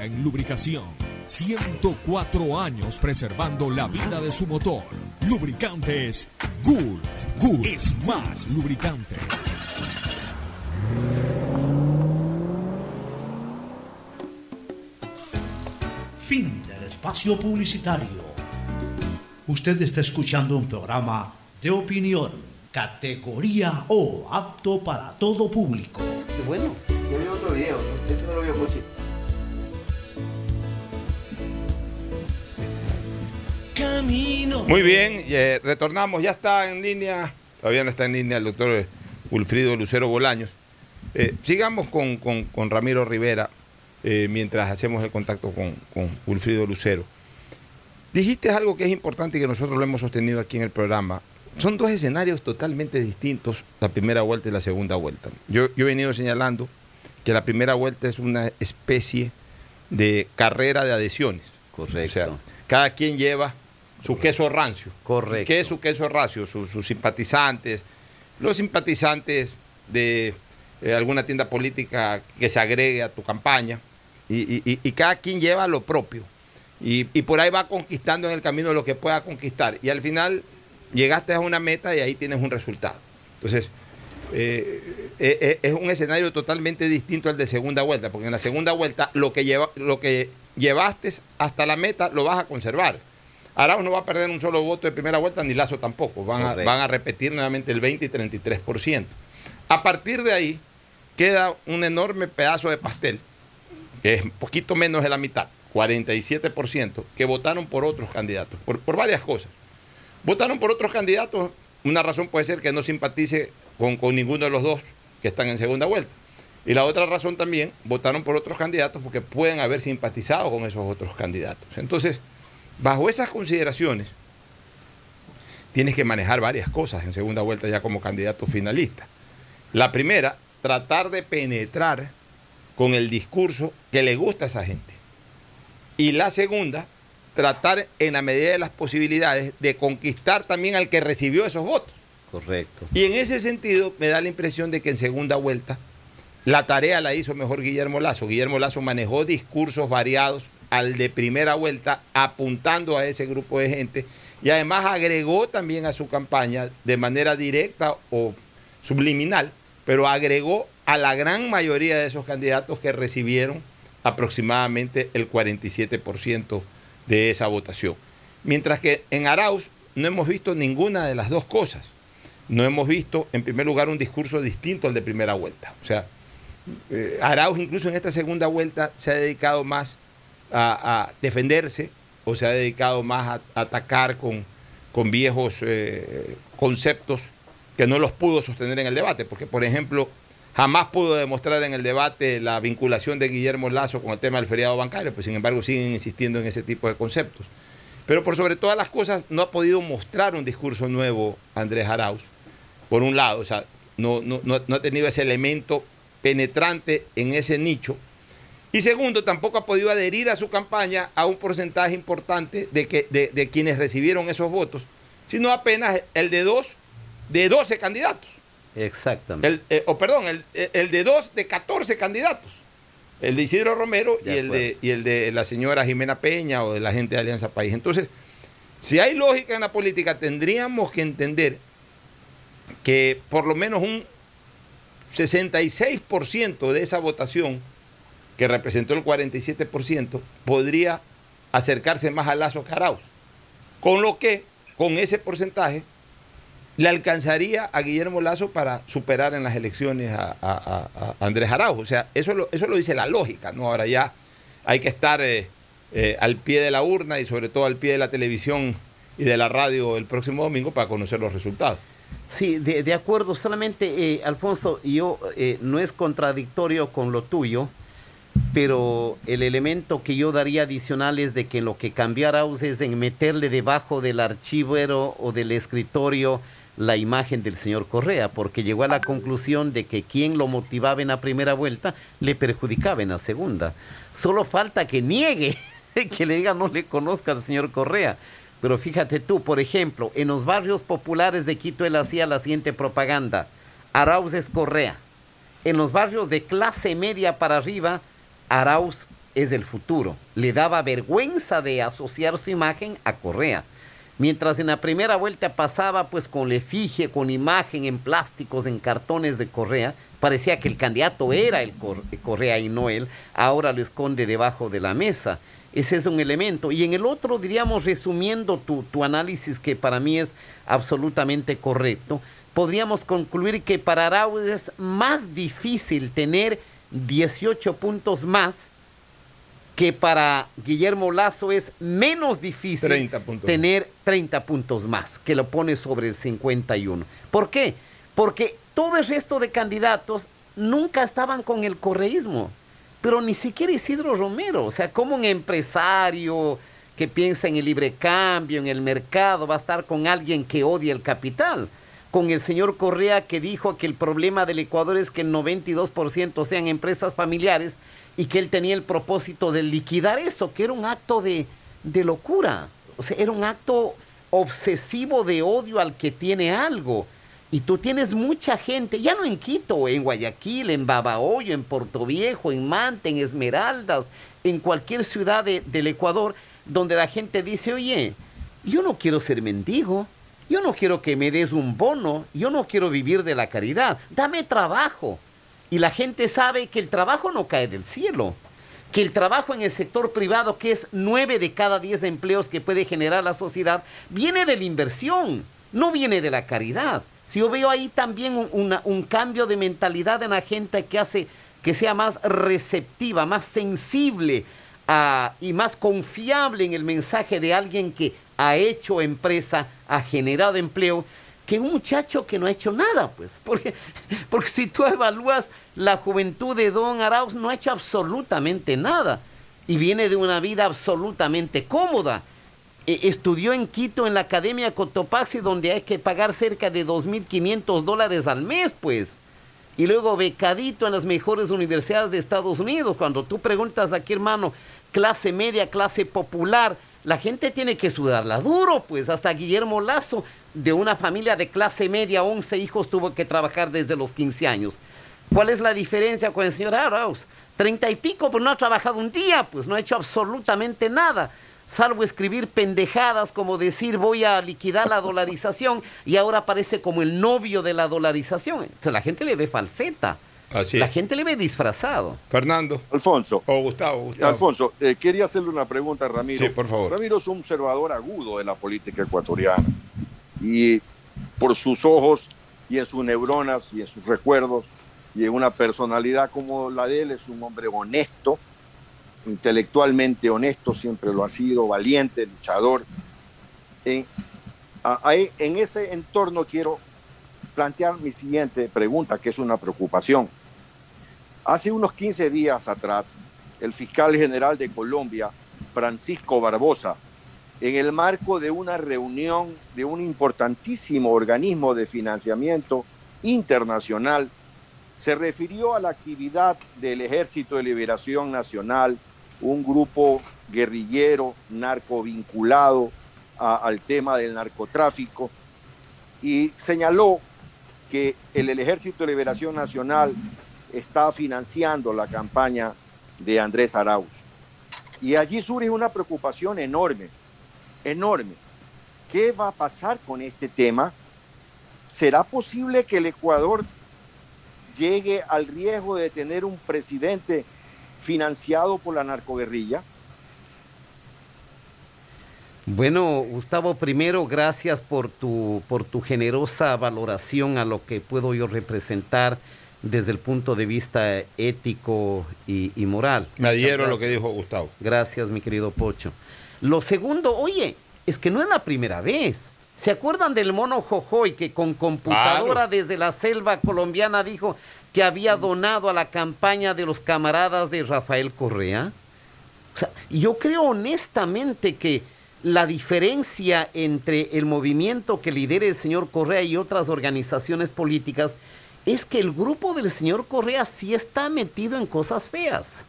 en lubricación. 104 años preservando la vida de su motor. Lubricantes Gulf. Gulf es más lubricante. Fin del espacio publicitario. Usted está escuchando un programa de opinión, categoría O, apto para todo público. Qué bueno, yo vi otro video, ese no lo vio Pochi. Camino. Muy bien, eh, retornamos, ya está en línea, todavía no está en línea el doctor Ulfrido Lucero Bolaños. Eh, sigamos con, con- con Ramiro Rivera eh, mientras hacemos el contacto con, con Ulfrido Lucero. Dijiste algo que es importante y que nosotros lo hemos sostenido aquí en el programa. Son dos escenarios totalmente distintos, la primera vuelta y la segunda vuelta. Yo, yo he venido señalando que la primera vuelta es una especie de carrera de adhesiones. Correcto. O sea, cada quien lleva su queso rancio. Correcto. ¿Qué es su queso rancio? Su- sus simpatizantes, los simpatizantes de eh, alguna tienda política que se agregue a tu campaña. Y, y- cada quien lleva lo propio. Y, y por ahí va conquistando en el camino lo que pueda conquistar. Y al final llegaste a una meta y ahí tienes un resultado. Entonces, eh, eh, es un escenario totalmente distinto al de segunda vuelta, porque en la segunda vuelta lo que, lleva, lo que llevaste hasta la meta lo vas a conservar. Arauz no va a perder un solo voto de primera vuelta, ni Lazo tampoco. Van a, van a repetir nuevamente el 20 y 33%. A partir de ahí queda un enorme pedazo de pastel, que es poquito menos de la mitad, 47%, que votaron por otros candidatos, por, por varias cosas. Votaron por otros candidatos, una razón puede ser que no simpatice con, con ninguno de los dos que están en segunda vuelta. Y la otra razón también, votaron por otros candidatos porque pueden haber simpatizado con esos otros candidatos. Entonces, bajo esas consideraciones, tienes que manejar varias cosas en segunda vuelta ya como candidato finalista. La primera, tratar de penetrar con el discurso que le gusta a esa gente. Y la segunda, tratar en la medida de las posibilidades de conquistar también al que recibió esos votos. Correcto. Y en ese sentido me da la impresión de que en segunda vuelta la tarea la hizo mejor Guillermo Lazo. Guillermo Lazo manejó discursos variados al de primera vuelta, apuntando a ese grupo de gente y además agregó también a su campaña de manera directa o subliminal, pero agregó a la gran mayoría de esos candidatos que recibieron aproximadamente el 47% de esa votación. Mientras que en Arauz no hemos visto ninguna de las dos cosas. No hemos visto, en primer lugar, un discurso distinto al de primera vuelta. O sea, eh, Arauz incluso en esta segunda vuelta se ha dedicado más a, defenderse o se ha dedicado más a, atacar con, con viejos eh, conceptos que no los pudo sostener en el debate. Porque, por ejemplo, jamás pudo demostrar en el debate la vinculación de Guillermo Lazo con el tema del feriado bancario, pues sin embargo siguen insistiendo en ese tipo de conceptos. Pero por sobre todas las cosas no ha podido mostrar un discurso nuevo Andrés Arauz, por un lado, o sea, no, no, no ha tenido ese elemento penetrante en ese nicho. Y segundo, tampoco ha podido adherir a su campaña a un porcentaje importante de, que, de, quienes recibieron esos votos, sino apenas el de dos de 12 candidatos. Exactamente. Eh, o perdón, el, de dos de 14 candidatos. El de Isidro Romero y, el de, y el de la señora Jimena Peña o de la gente de Alianza País. Entonces, si hay lógica en la política, tendríamos que entender que por lo menos un 66% de esa votación, que representó el 47%, podría acercarse más a Lazo Carauz. Con lo que, con ese porcentaje, le alcanzaría a Guillermo Lazo para superar en las elecciones a, Andrés Arauz. O sea, eso lo, eso lo dice la lógica, ¿no? Ahora ya hay que estar eh, eh, al pie de la urna y sobre todo al pie de la televisión y de la radio el próximo domingo para conocer los resultados. Sí, de, acuerdo, solamente, eh, Alfonso, yo no es contradictorio con lo tuyo, pero el elemento que yo daría adicional es de que lo que cambiara es en meterle debajo del archivero o del escritorio la imagen del señor Correa, porque llegó a la conclusión de que quien lo motivaba en la primera vuelta le perjudicaba en la segunda. Solo falta que niegue, *laughs* que le diga no le conozca al señor Correa. Pero fíjate tú, por ejemplo, en los barrios populares de Quito él hacía la siguiente propaganda. Arauz es Correa. En los barrios de clase media para arriba, Arauz es el futuro. Le daba vergüenza de asociar su imagen a Correa. Mientras en la primera vuelta pasaba pues con efigie, con imagen en plásticos, en cartones de Correa, parecía que el candidato era el Correa y no él, ahora lo esconde debajo de la mesa. Ese es un elemento. Y en el otro, diríamos, resumiendo tu, tu análisis, que para mí es absolutamente correcto, podríamos concluir que para Arauz es más difícil tener 18 puntos más que para Guillermo Lazo es menos difícil tener 30 puntos más, que lo pone sobre el 51. ¿Por qué? Porque todo el resto de candidatos nunca estaban con el correísmo, pero ni siquiera Isidro Romero, o sea, como un empresario que piensa en el libre cambio, en el mercado, va a estar con alguien que odia el capital con el señor Correa que dijo que el problema del Ecuador es que el 92% sean empresas familiares y que él tenía el propósito de liquidar eso, que era un acto de, locura, o sea, era un acto obsesivo de odio al que tiene algo. Y tú tienes mucha gente, ya no en Quito, en Guayaquil, en Babahoyo, en Puerto Viejo, en Manta, en Esmeraldas, en cualquier ciudad del Ecuador, donde la gente dice, oye, yo no quiero ser mendigo, yo no quiero que me des un bono, yo no quiero vivir de la caridad, dame trabajo. Y la gente sabe que el trabajo no cae del cielo, que el trabajo en el sector privado, que es nueve de cada diez empleos que puede generar la sociedad, viene de la inversión, no viene de la caridad. Si yo veo ahí también un, cambio de mentalidad en la gente que hace que sea más receptiva, más sensible ah, y más confiable en el mensaje de alguien que ha hecho empresa, ha generado empleo, que un muchacho que no ha hecho nada, pues. *laughs* Porque, porque si tú evalúas la juventud de Don Arauz, no ha hecho absolutamente nada. Y viene de una vida absolutamente cómoda. E- estudió en Quito en la Academia Cotopaxi, donde hay que pagar cerca de 2.500 dólares al mes, pues. Y luego becadito en las mejores universidades de Estados Unidos. Cuando tú preguntas aquí, hermano, clase media, clase popular, la gente tiene que sudarla duro, pues. Hasta Guillermo Lazo, de una familia de clase media, 11 hijos, tuvo que trabajar desde los 15 años. ¿Cuál es la diferencia con el señor Arauz? Treinta y pico, pero no ha trabajado un día, pues no ha hecho absolutamente nada, salvo escribir pendejadas como decir voy a liquidar la dolarización y ahora aparece como el novio de la dolarización. Entonces la gente le ve falseta. Así la es. gente le ve disfrazado. Fernando. Alfonso. O Gustavo, Gustavo. Alfonso, eh, quería hacerle una pregunta a Ramiro. Sí, por favor. Ramiro es un observador agudo de la política ecuatoriana y por sus ojos y en sus neuronas y en sus recuerdos y en una personalidad como la de él es un hombre honesto, intelectualmente honesto, siempre lo ha sido, valiente, luchador. En, a- a- en ese entorno quiero plantear mi siguiente pregunta, que es una preocupación. Hace unos 15 días atrás, el fiscal general de Colombia, Francisco Barbosa, en el marco de una reunión de un importantísimo organismo de financiamiento internacional, se refirió a la actividad del Ejército de Liberación Nacional, un grupo guerrillero narcovinculado a- al tema del narcotráfico, y señaló que el, el Ejército de Liberación Nacional está financiando la campaña de Andrés Arauz. Y allí surge una preocupación enorme, enorme. ¿Qué va a pasar con este tema? ¿Será posible que el Ecuador llegue al riesgo de tener un presidente financiado por la narcoguerrilla? Bueno, Gustavo, primero, gracias por tu, por tu generosa valoración a lo que puedo yo representar desde el punto de vista ético y, y moral. Me adhiero a lo que dijo Gustavo. Gracias, mi querido Pocho. Lo segundo, oye, es que no es la primera vez. ¿Se acuerdan del mono Jojoy que con computadora desde la selva colombiana dijo que había donado a la campaña de los camaradas de Rafael Correa? O sea, yo creo honestamente que la diferencia entre el movimiento que lidera el señor Correa y otras organizaciones políticas es que el grupo del señor Correa sí está metido en cosas feas.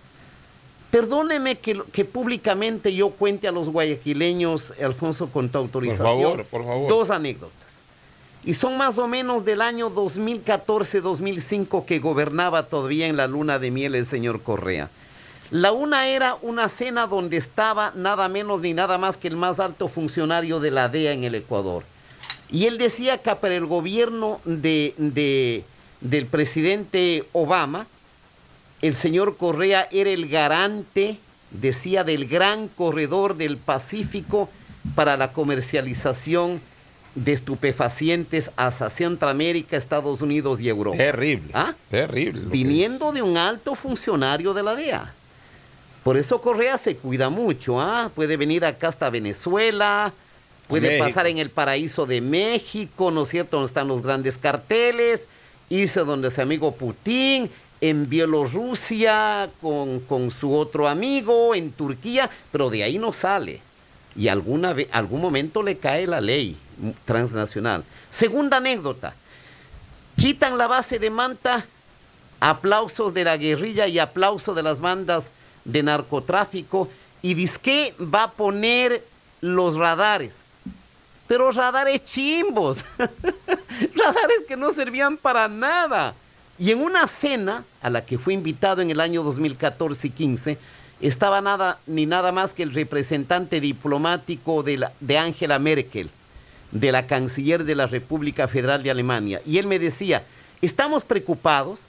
Perdóneme que, públicamente yo cuente a los guayaquileños, Alfonso, con tu autorización, favor, por favor. dos anécdotas. Y son más o menos del año 2014-2005 que gobernaba todavía en la luna de miel el señor Correa. La una era una cena donde estaba nada menos ni nada más que el más alto funcionario de la DEA en el Ecuador. Y él decía que para el gobierno de, de- del presidente Obama, el señor Correa era el garante, decía, del gran corredor del Pacífico para la comercialización de estupefacientes hacia Centroamérica, Estados Unidos y Europa. Terrible. ¿Ah? Terrible. Viniendo de un alto funcionario de la DEA. Por eso Correa se cuida mucho, ¿ah? Puede venir acá hasta Venezuela, puede México. pasar en el paraíso de México, ¿no es cierto? Donde están los grandes carteles, irse donde su amigo Putin, en Bielorrusia con, con su otro amigo, en Turquía, pero de ahí no sale. Y alguna vez, algún momento le cae la ley transnacional. Segunda anécdota. Quitan la base de Manta, aplausos de la guerrilla y aplausos de las bandas de narcotráfico y disque va a poner los radares. Pero radares chimbos, *laughs* radares que no servían para nada. Y en una cena a la que fue invitado en el año 2014 y 15, estaba nada ni nada más que el representante diplomático de, la- de Angela Merkel, de la canciller de la República Federal de Alemania. Y él me decía, estamos preocupados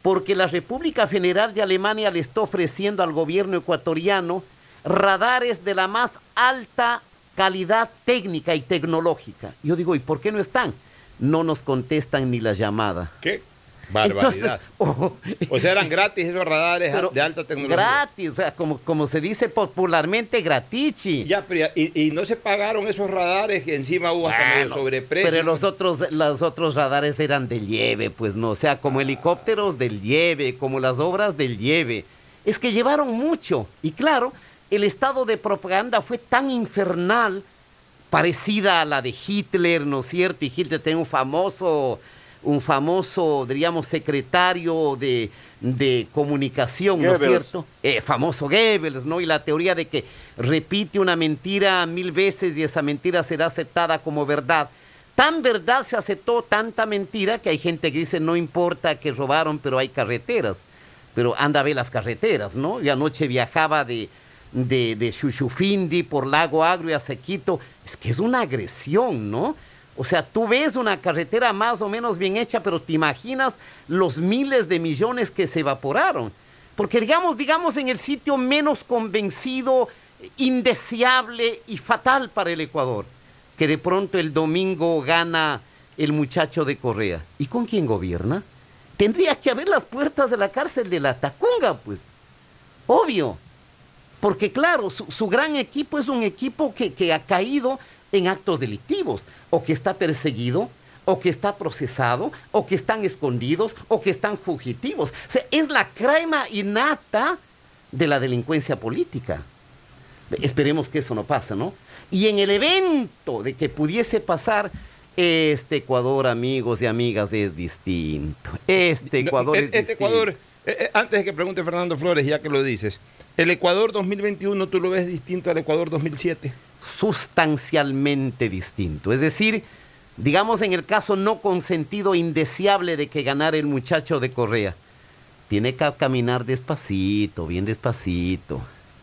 porque la República Federal de Alemania le está ofreciendo al gobierno ecuatoriano radares de la más alta calidad técnica y tecnológica. Yo digo, ¿y por qué no están? No nos contestan ni la llamada. ¿Qué? Barbaridad. *laughs* o sea, eran gratis esos radares de alta tecnología. Gratis, o sea, como, como se dice popularmente, gratichi. Ya, pero y, y no se pagaron esos radares que encima hubo hasta medio sobreprecio. Pero los otros, los otros radares eran del lleve, pues no, o sea, como helicópteros del lleve, como las obras del lleve. Es que llevaron mucho. Y claro, el estado de propaganda fue tan infernal, parecida a la de Hitler, ¿no es cierto? Y Hitler tenía un famoso, un famoso, diríamos, secretario de, de comunicación, ¿no es cierto? Eh, famoso Goebbels, ¿no? Y la teoría de que repite una mentira mil veces y esa mentira será aceptada como verdad. Tan verdad se aceptó tanta mentira que hay gente que dice no importa que robaron, pero hay carreteras. Pero anda a ver las carreteras, ¿no? Y anoche viajaba de, de, de por Lago Agrio a Sequito. Es que es una agresión, ¿no? O sea, tú ves una carretera más o menos bien hecha, pero te imaginas los miles de millones que se evaporaron. Porque digamos, digamos en el sitio menos convencido, indeseable y fatal para el Ecuador, que de pronto el domingo gana el muchacho de Correa. ¿Y con quién gobierna? Tendría que haber las puertas de la cárcel de la Tacunga, pues. Obvio. Porque claro, su, su gran equipo es un equipo que, que ha caído en actos delictivos, o que está perseguido, o que está procesado, o que están escondidos, o que están fugitivos. O sea, es la crema innata de la delincuencia política. Esperemos que eso no pase, ¿no? Y en el evento de que pudiese pasar, este Ecuador, amigos y amigas, es distinto. Este Ecuador No, es este distinto. Ecuador, eh, eh, antes de que pregunte Fernando Flores, ya que lo dices, ¿el Ecuador 2021 tú lo ves distinto al Ecuador 2007? sustancialmente distinto. Es decir, digamos en el caso no consentido indeseable de que ganara el muchacho de Correa, tiene que caminar despacito, bien despacito,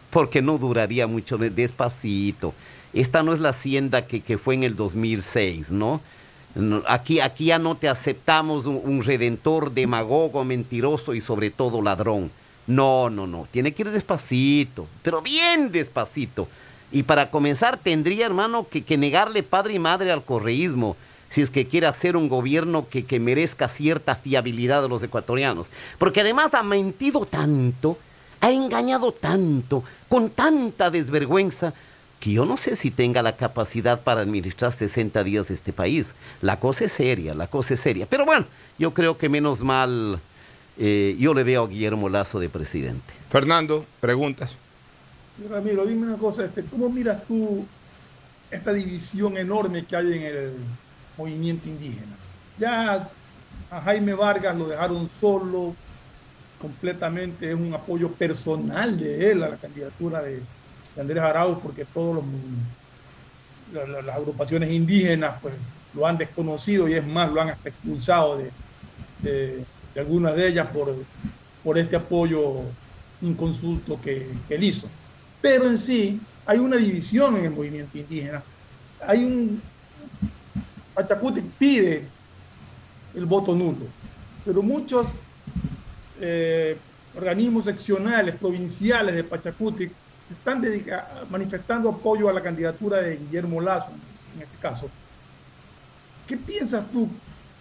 porque no duraría mucho de- despacito. Esta no es la hacienda que, que fue en el 2006, ¿no? Aquí, aquí ya no te aceptamos un redentor demagogo, mentiroso y sobre todo ladrón. No, no, no. Tiene que ir despacito, pero bien despacito. Y para comenzar tendría, hermano, que, negarle padre y madre al correísmo si es que quiere hacer un gobierno que, que merezca cierta fiabilidad de los ecuatorianos. Porque además ha mentido tanto, ha engañado tanto, con tanta desvergüenza, que yo no sé si tenga la capacidad para administrar 60 días este país. La cosa es seria, la cosa es seria. Pero bueno, yo creo que menos mal eh, yo le veo a Guillermo Lazo de presidente. Fernando, preguntas. Ramiro, dime una cosa, este, ¿cómo miras tú esta división enorme que hay en el movimiento indígena? Ya a Jaime Vargas lo dejaron solo, completamente es un apoyo personal de él a la candidatura de, de Andrés Arauz, porque todos los la- la- las agrupaciones indígenas pues lo han desconocido y es más, lo han hasta expulsado de, de- de algunas de ellas por, por este apoyo inconsulto que, él hizo. Pero en sí hay una división en el movimiento indígena. Hay un... Pachacuti pide el voto nulo, pero muchos eh, organismos seccionales, provinciales de Pachacuti están manifestando apoyo a la candidatura de Guillermo Lazo, en este caso. ¿Qué piensas tú?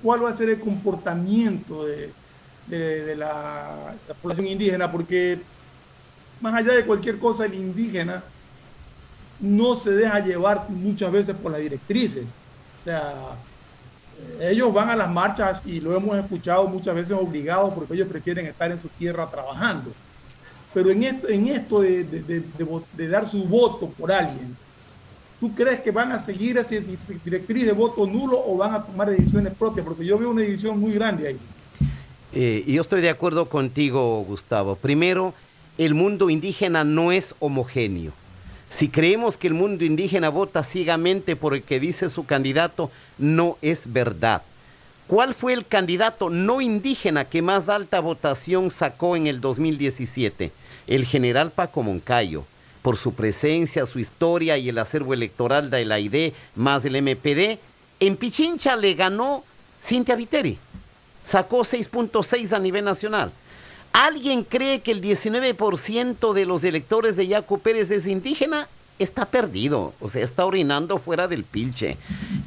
¿Cuál va a ser el comportamiento de, de- la, la población indígena? Porque más allá de cualquier cosa, el indígena no se deja llevar muchas veces por las directrices. O sea, eh, ellos van a las marchas y lo hemos escuchado muchas veces obligados porque ellos prefieren estar en su tierra trabajando. Pero en esto, en esto de, de- de- dar su voto por alguien, ¿tú crees que van a seguir esa di- directriz de voto nulo o van a tomar decisiones propias? Porque yo veo una división muy grande ahí. Eh, yo estoy de acuerdo contigo, Gustavo. Primero, el mundo indígena no es homogéneo. Si creemos que el mundo indígena vota ciegamente por el que dice su candidato, no es verdad. ¿Cuál fue el candidato no indígena que más alta votación sacó en el 2017? El general Paco Moncayo. Por su presencia, su historia y el acervo electoral de la ID más el MPD, en Pichincha le ganó Cintia Viteri. Sacó 6.6 a nivel nacional. ¿Alguien cree que el 19% de los electores de Yaco Pérez es indígena? está perdido, o sea, está orinando fuera del pilche.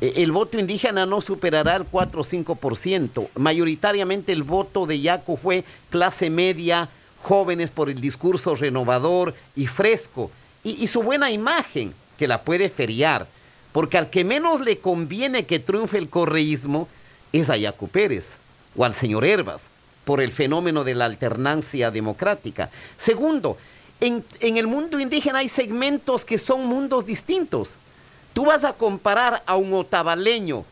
Eh, El voto indígena no superará el 4 o 5%. Mayoritariamente el voto de Yaco fue clase media, jóvenes por el discurso renovador y fresco, y, y su buena imagen, que la puede feriar, porque al que menos le conviene que triunfe el correísmo es a Yaco Pérez o al señor Herbas, por el fenómeno de la alternancia democrática. Segundo, en, en el mundo indígena hay segmentos que son mundos distintos. Tú vas a comparar a un otavaleño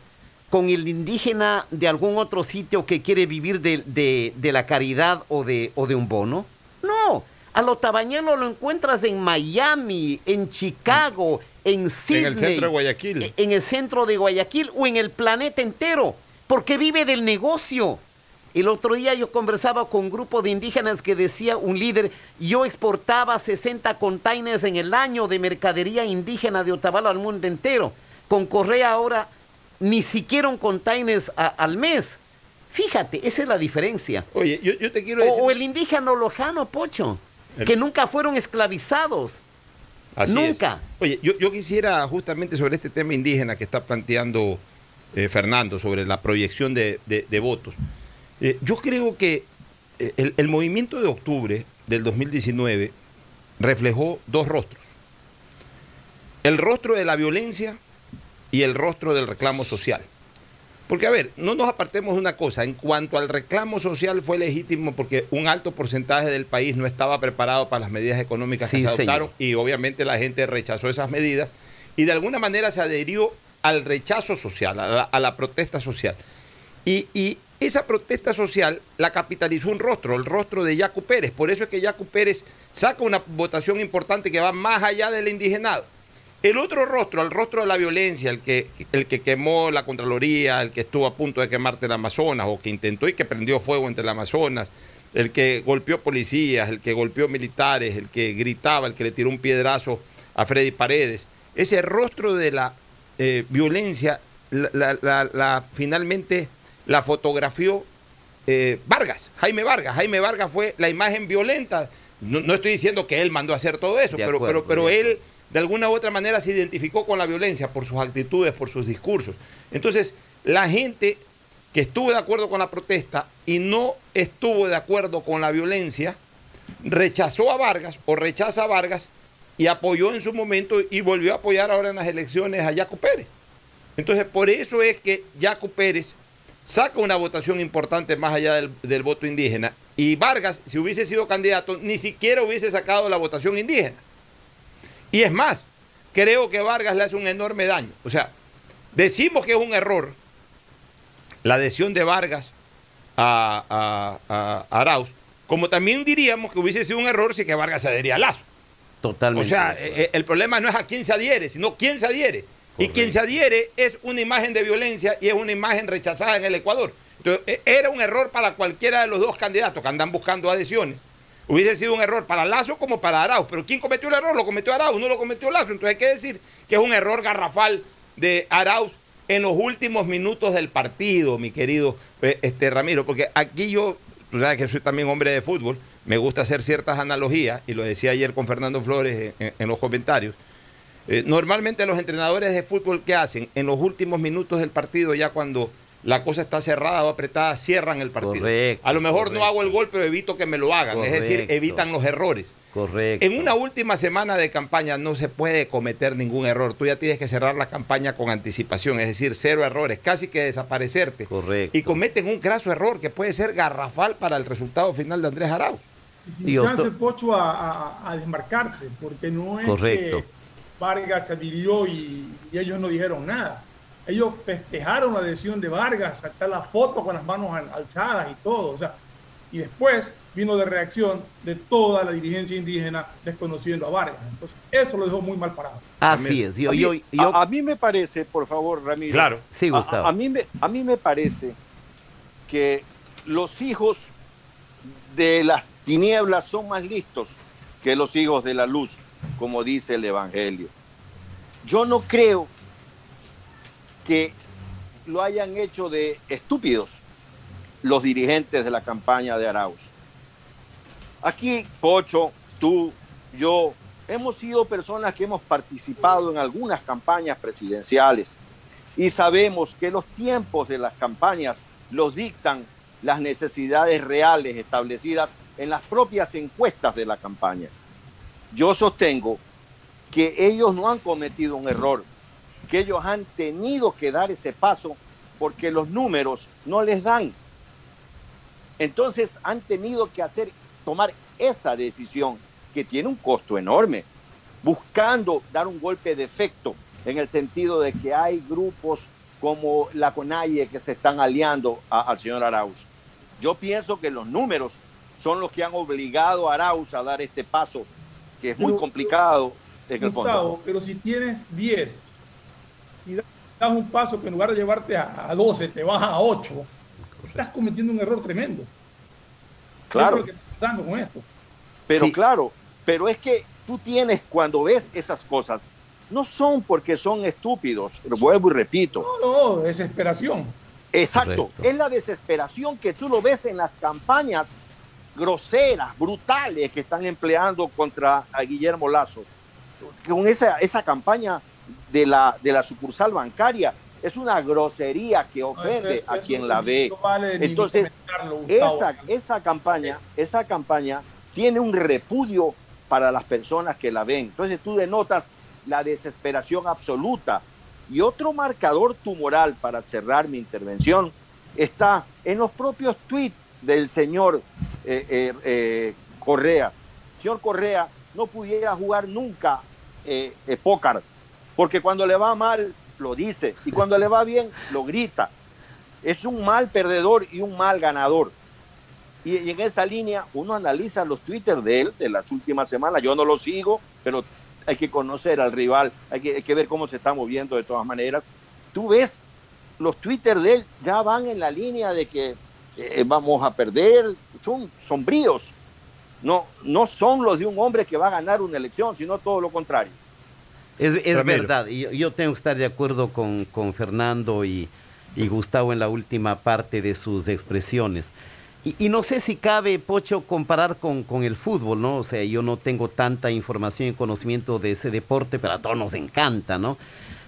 con el indígena de algún otro sitio que quiere vivir de, de- de la caridad o de, o de un bono. No, al otabañero lo encuentras en Miami, en Chicago, en Sydney. En el centro de Guayaquil. En el centro de Guayaquil o en el planeta entero, porque vive del negocio. El otro día yo conversaba con un grupo de indígenas que decía un líder, yo exportaba 60 containers en el año de mercadería indígena de Otavalo al mundo entero. Con Correa ahora ni siquiera un containers a- al mes. Fíjate, esa es la diferencia. Oye, yo, yo te quiero O, decir... o el indígena lojano, Pocho, El- que nunca fueron esclavizados. Así es. Nunca. Oye, yo, yo quisiera justamente sobre este tema indígena que está planteando eh, Fernando, sobre la proyección de, de- de votos. Eh, yo creo que eh, el, el movimiento de octubre del 2019 reflejó dos rostros. El rostro de la violencia y el rostro del reclamo social. Porque, a ver, no nos apartemos de una cosa. En cuanto al reclamo social fue legítimo porque un alto porcentaje del país no estaba preparado para las medidas económicas Sí, que se señor. adoptaron y obviamente la gente rechazó esas medidas y de alguna manera se adherió al rechazo social, a la, protesta social. Y, y esa protesta social la capitalizó un rostro, el rostro de Yacu Pérez. Por eso es que Yacu Pérez saca una votación importante que va más allá del indigenado. El otro rostro, el rostro de la violencia, el que, el que quemó la Contraloría, el que estuvo a punto de quemarte el Amazonas o que intentó y que prendió fuego entre el Amazonas, el que golpeó policías, el que golpeó militares, el que gritaba, el que le tiró un piedrazo a Freddy Paredes. Ese rostro de la eh, violencia, la, la- la- la- finalmente la fotografió eh, Vargas, Jaime Vargas. Jaime Vargas fue la imagen violenta. No, no estoy diciendo que él mandó a hacer todo eso, De pero, acuerdo, pero, pero de él de alguna u otra manera se identificó con la violencia por sus actitudes, por sus discursos. Entonces, la gente que estuvo de acuerdo con la protesta y no estuvo de acuerdo con la violencia, rechazó a Vargas o rechaza a Vargas y apoyó en su momento y volvió a apoyar ahora en las elecciones a Yaco Pérez. Entonces, por eso es que Yaco Pérez saca una votación importante más allá del, del voto indígena y Vargas, si hubiese sido candidato, ni siquiera hubiese sacado la votación indígena. Y es más, creo que Vargas le hace un enorme daño. O sea, decimos que es un error la adhesión de Vargas a, a- a- Arauz, como también diríamos que hubiese sido un error si que Vargas se adhería a Lazo. Totalmente. O sea, eh, el problema no es a quién se adhiere, sino quién se adhiere. Y quien se adhiere es una imagen de violencia y es una imagen rechazada en el Ecuador. Entonces, eh, era un error para cualquiera de los dos candidatos que andan buscando adhesiones. Hubiese sido un error para Lazo como para Arauz. Pero ¿quién cometió el error? Lo cometió Arauz, no lo cometió Lazo. Entonces hay que decir que es un error garrafal de Arauz en los últimos minutos del partido, mi querido eh, este, Ramiro. Porque aquí yo, tú sabes que soy también hombre de fútbol, me gusta hacer ciertas analogías, y lo decía ayer con Fernando Flores en- los comentarios. Eh, normalmente los entrenadores de fútbol que hacen en los últimos minutos del partido, ya cuando la cosa está cerrada o apretada, cierran el partido. Correcto, a lo mejor correcto. no hago el gol, pero evito que me lo hagan. Es decir, evitan los errores. Correcto. En una última semana de campaña no se puede cometer ningún error. Tú ya tienes que cerrar la campaña con anticipación, es decir, cero errores, casi que desaparecerte. Correcto. Y cometen un graso error que puede ser garrafal para el resultado final de Andrés Arauz. Y sin chance Pocho a, a- a desmarcarse, porque no es Correcto. que Vargas se adhirió y, y ellos no dijeron nada. Ellos festejaron la adhesión de Vargas, está la foto con las manos al- alzadas y todo. O sea, y después vino de reacción de toda la dirigencia indígena desconociendo a Vargas. Entonces, eso lo dejó muy mal parado. Así es. Yo, a, mí, yo, yo- a- a mí me parece, por favor, Ramiro. Claro. Sí, Gustavo. A, a mí me, a mí me parece que los hijos de las tinieblas son más listos que los hijos de la luz, como dice el Evangelio. Yo no creo que lo hayan hecho de estúpidos los dirigentes de la campaña de Arauz. Aquí, Pocho, tú, yo, hemos sido personas que hemos participado en algunas campañas presidenciales y sabemos que los tiempos de las campañas los dictan las necesidades reales establecidas en las propias encuestas de la campaña. Yo sostengo que ellos no han cometido un error, que ellos han tenido que dar ese paso porque los números no les dan. Entonces han tenido que hacer, tomar esa decisión que tiene un costo enorme, buscando dar un golpe de efecto en el sentido de que hay grupos como la CONAIE que se están aliando al señor Arauz. Yo pienso que los números son los que han obligado a Arauz a dar este paso, que es muy complicado en el fondo. Pero si tienes 10 y das un paso que en lugar de llevarte a, 12 te baja a 8, estás cometiendo un error tremendo. Claro. Eso es lo que está pasando con esto. Pero claro, pero es que tú tienes, cuando ves esas cosas, no son porque son estúpidos, lo vuelvo y repito. No, no, desesperación. Exacto, es la desesperación que tú lo ves en las campañas groseras, brutales que están empleando contra a Guillermo Lazo. Con esa, esa campaña de la, de la sucursal bancaria, es una grosería que ofende a quien la ve. Entonces, esa, esa campaña, esa campaña tiene un repudio para las personas que la ven. Entonces tú denotas la desesperación absoluta. Y otro marcador tumoral para cerrar mi intervención está en los propios tweets del señor eh, eh, eh, Correa. señor Correa no pudiera jugar nunca póker, porque cuando le va mal lo dice y cuando le va bien lo grita. Es un mal perdedor y un mal ganador. Y, en esa línea uno analiza los twitters de él de las últimas semanas. Yo no lo sigo, pero hay que conocer al rival, hay que, ver cómo se está moviendo de todas maneras. Tú ves, los Twitter de él ya van en la línea de que eh, vamos a perder, son sombríos. No, no son los de un hombre que va a ganar una elección, sino todo lo contrario. Es, verdad, y yo, tengo que estar de acuerdo con, Fernando y, y Gustavo en la última parte de sus expresiones. Y, no sé si cabe, Pocho, comparar con, el fútbol, ¿no? O sea, yo no tengo tanta información y conocimiento de ese deporte, pero a todos nos encanta, ¿no?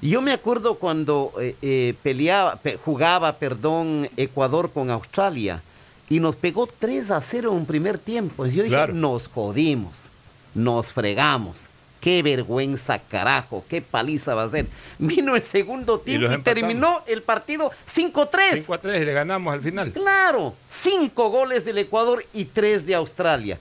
Yo me acuerdo cuando eh, eh, peleaba, jugaba, perdón, Ecuador con Australia y nos pegó 3 a 0 en un primer tiempo. Yo dije, nos jodimos, nos fregamos. Qué vergüenza, carajo, qué paliza va a ser. Vino el segundo tiempo y, terminó el partido 5-3. 5-3 y le ganamos al final. Claro, cinco goles del Ecuador y tres de Australia.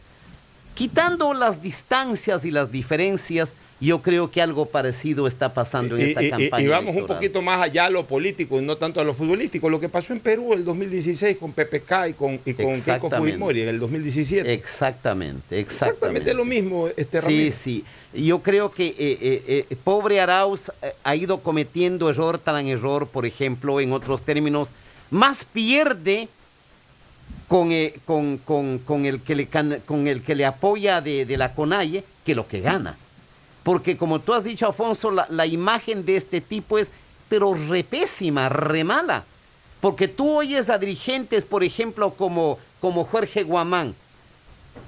Quitando las distancias y las diferencias, yo creo que algo parecido está pasando en esta campaña. Y, vamos un poquito más allá a lo político y no tanto a lo futbolístico. Lo que pasó en Perú el 2016 con PPK y con, y con Keiko Fujimori en el 2017. Exactamente, exactamente. Exactamente lo mismo, este Sí, sí. Yo creo que eh, eh, eh, pobre Arauz ha ido cometiendo error tras error, por ejemplo, en otros términos, más pierde con, con, con, el, que le, con el que le apoya de, de la CONAIE que lo que gana. Porque como tú has dicho, Alfonso, la, imagen de este tipo es, pero repésima, re mala. Porque tú oyes a dirigentes, por ejemplo, como, como Jorge Guamán,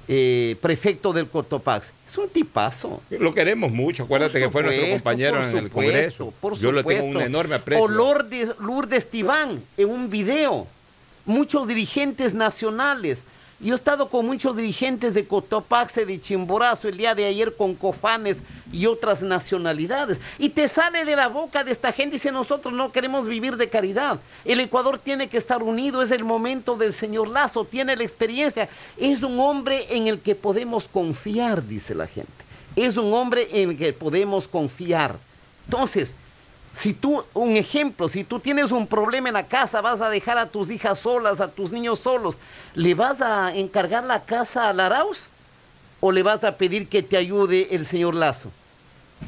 eh, prefecto del Cotopax. Es un tipazo. Lo queremos mucho, acuérdate que fue nuestro compañero en el Congreso. Yo le tengo un enorme aprecio. O Lourdes, Lourdes Tibán en un video. Muchos dirigentes nacionales. Yo he estado con muchos dirigentes de Cotopaxi, de Chimborazo, el día de ayer con Cofanes y otras nacionalidades. Y te sale de la boca de esta gente, dice, nosotros no queremos vivir de caridad. El Ecuador tiene que estar unido, es el momento del señor Lazo, tiene la experiencia. Es un hombre en el que podemos confiar, dice la gente. Es un hombre en el que podemos confiar. Entonces, si tú, un ejemplo, si tú tienes un problema en la casa, vas a dejar a tus hijas solas, a tus niños solos, ¿le vas a encargar la casa a Laraus? ¿O le vas a pedir que te ayude el señor Lazo?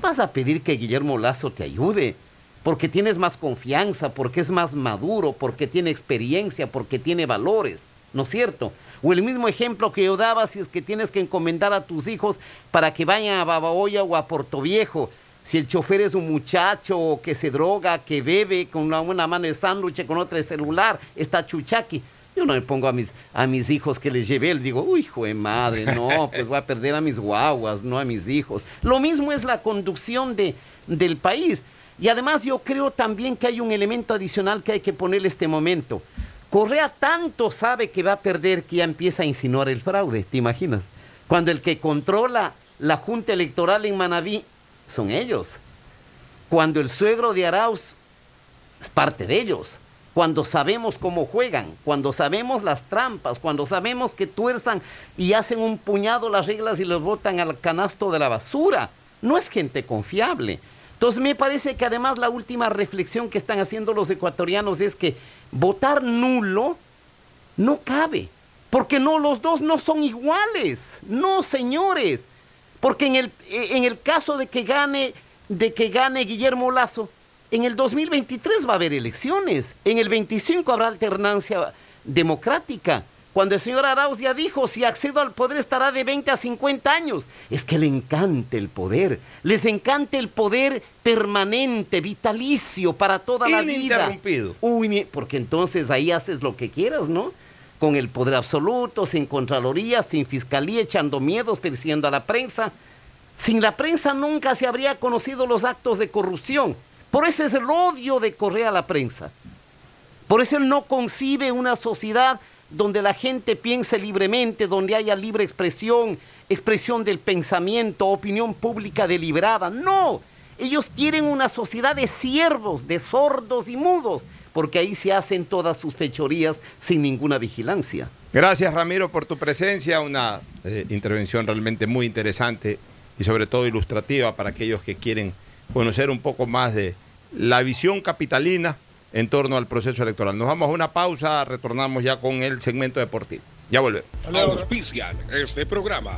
Vas a pedir que Guillermo Lazo te ayude, porque tienes más confianza, porque es más maduro, porque tiene experiencia, porque tiene valores, ¿no es cierto? O el mismo ejemplo que yo daba si es que tienes que encomendar a tus hijos para que vayan a Babahoya o a Puerto Viejo si el chofer es un muchacho que se droga, que bebe con una, mano de sándwich, con otra de celular, está chuchaqui. Yo no me pongo a mis, a mis hijos que les llevé, les digo, uy, hijo de madre, no, pues voy a perder a mis guaguas, no a mis hijos. Lo mismo es la conducción de, del país. Y además yo creo también que hay un elemento adicional que hay que ponerle este momento. Correa tanto sabe que va a perder que ya empieza a insinuar el fraude, ¿te imaginas? Cuando el que controla la Junta Electoral en Manabí son ellos. Cuando el suegro de Arauz es parte de ellos. Cuando sabemos cómo juegan, cuando sabemos las trampas, cuando sabemos que tuerzan y hacen un puñado las reglas y los botan al canasto de la basura. No es gente confiable. Entonces me parece que además la última reflexión que están haciendo los ecuatorianos es que votar nulo no cabe, porque no, los dos no son iguales. No, señores. Porque en el, en el caso de que gane, de que gane Guillermo Lazo, en el 2023 va a haber elecciones, en el 25 habrá alternancia democrática. Cuando el señor Arauz ya dijo, si accedo al poder estará de 20 a 50 años. Es que le encanta el poder, les encanta el poder permanente, vitalicio, para toda la vida. Ininterrumpido. Uy, porque entonces ahí haces lo que quieras, ¿no? Con el poder absoluto, sin contraloría, sin fiscalía, echando miedos, persiguiendo a la prensa. Sin la prensa nunca se habría conocido los actos de corrupción. Por eso es el odio de Correa a la prensa. Por eso él no concibe una sociedad donde la gente piense libremente, donde haya libre expresión, expresión del pensamiento, opinión pública deliberada. No, ellos quieren una sociedad de siervos, de sordos y mudos, porque ahí se hacen todas sus fechorías sin ninguna vigilancia. Gracias Ramiro por tu presencia, una eh, intervención realmente muy interesante y sobre todo ilustrativa para aquellos que quieren conocer un poco más de la visión capitalina en torno al proceso electoral. Nos vamos a una pausa, retornamos ya con el segmento deportivo. Ya volvemos. Auspician este programa.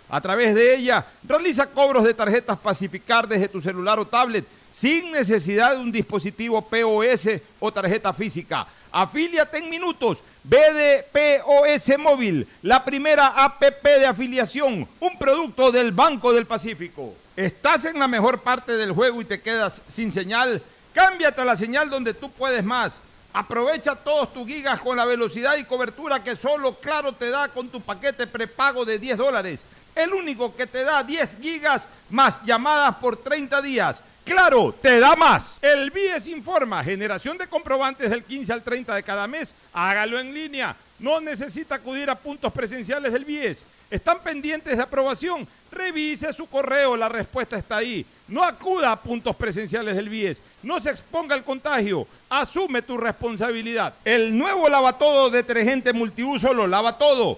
A través de ella, realiza cobros de tarjetas Pacificar desde tu celular o tablet sin necesidad de un dispositivo POS o tarjeta física. Afíliate en minutos. BDPOS Móvil, la primera APP de afiliación, un producto del Banco del Pacífico. ¿Estás en la mejor parte del juego y te quedas sin señal? Cámbiate a la señal donde tú puedes más. Aprovecha todos tus gigas con la velocidad y cobertura que solo Claro te da con tu paquete prepago de 10 dólares. El único que te da 10 gigas más llamadas por 30 días. Claro, te da más. El BIES informa, generación de comprobantes del 15 al 30 de cada mes. Hágalo en línea. No necesita acudir a puntos presenciales del BIES. ¿Están pendientes de aprobación? Revise su correo, la respuesta está ahí. No acuda a puntos presenciales del BIES. No se exponga al contagio. Asume tu responsabilidad. El nuevo lavatodo detergente multiuso lo lava todo.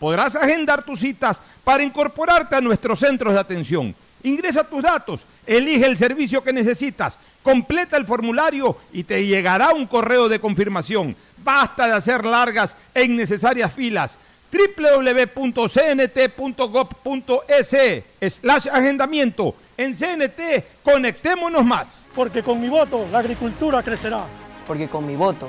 podrás agendar tus citas para incorporarte a nuestros centros de atención. Ingresa tus datos, elige el servicio que necesitas, completa el formulario y te llegará un correo de confirmación. Basta de hacer largas e innecesarias filas www.cnt.gov.es slash agendamiento. En CNT, conectémonos más. Porque con mi voto la agricultura crecerá. Porque con mi voto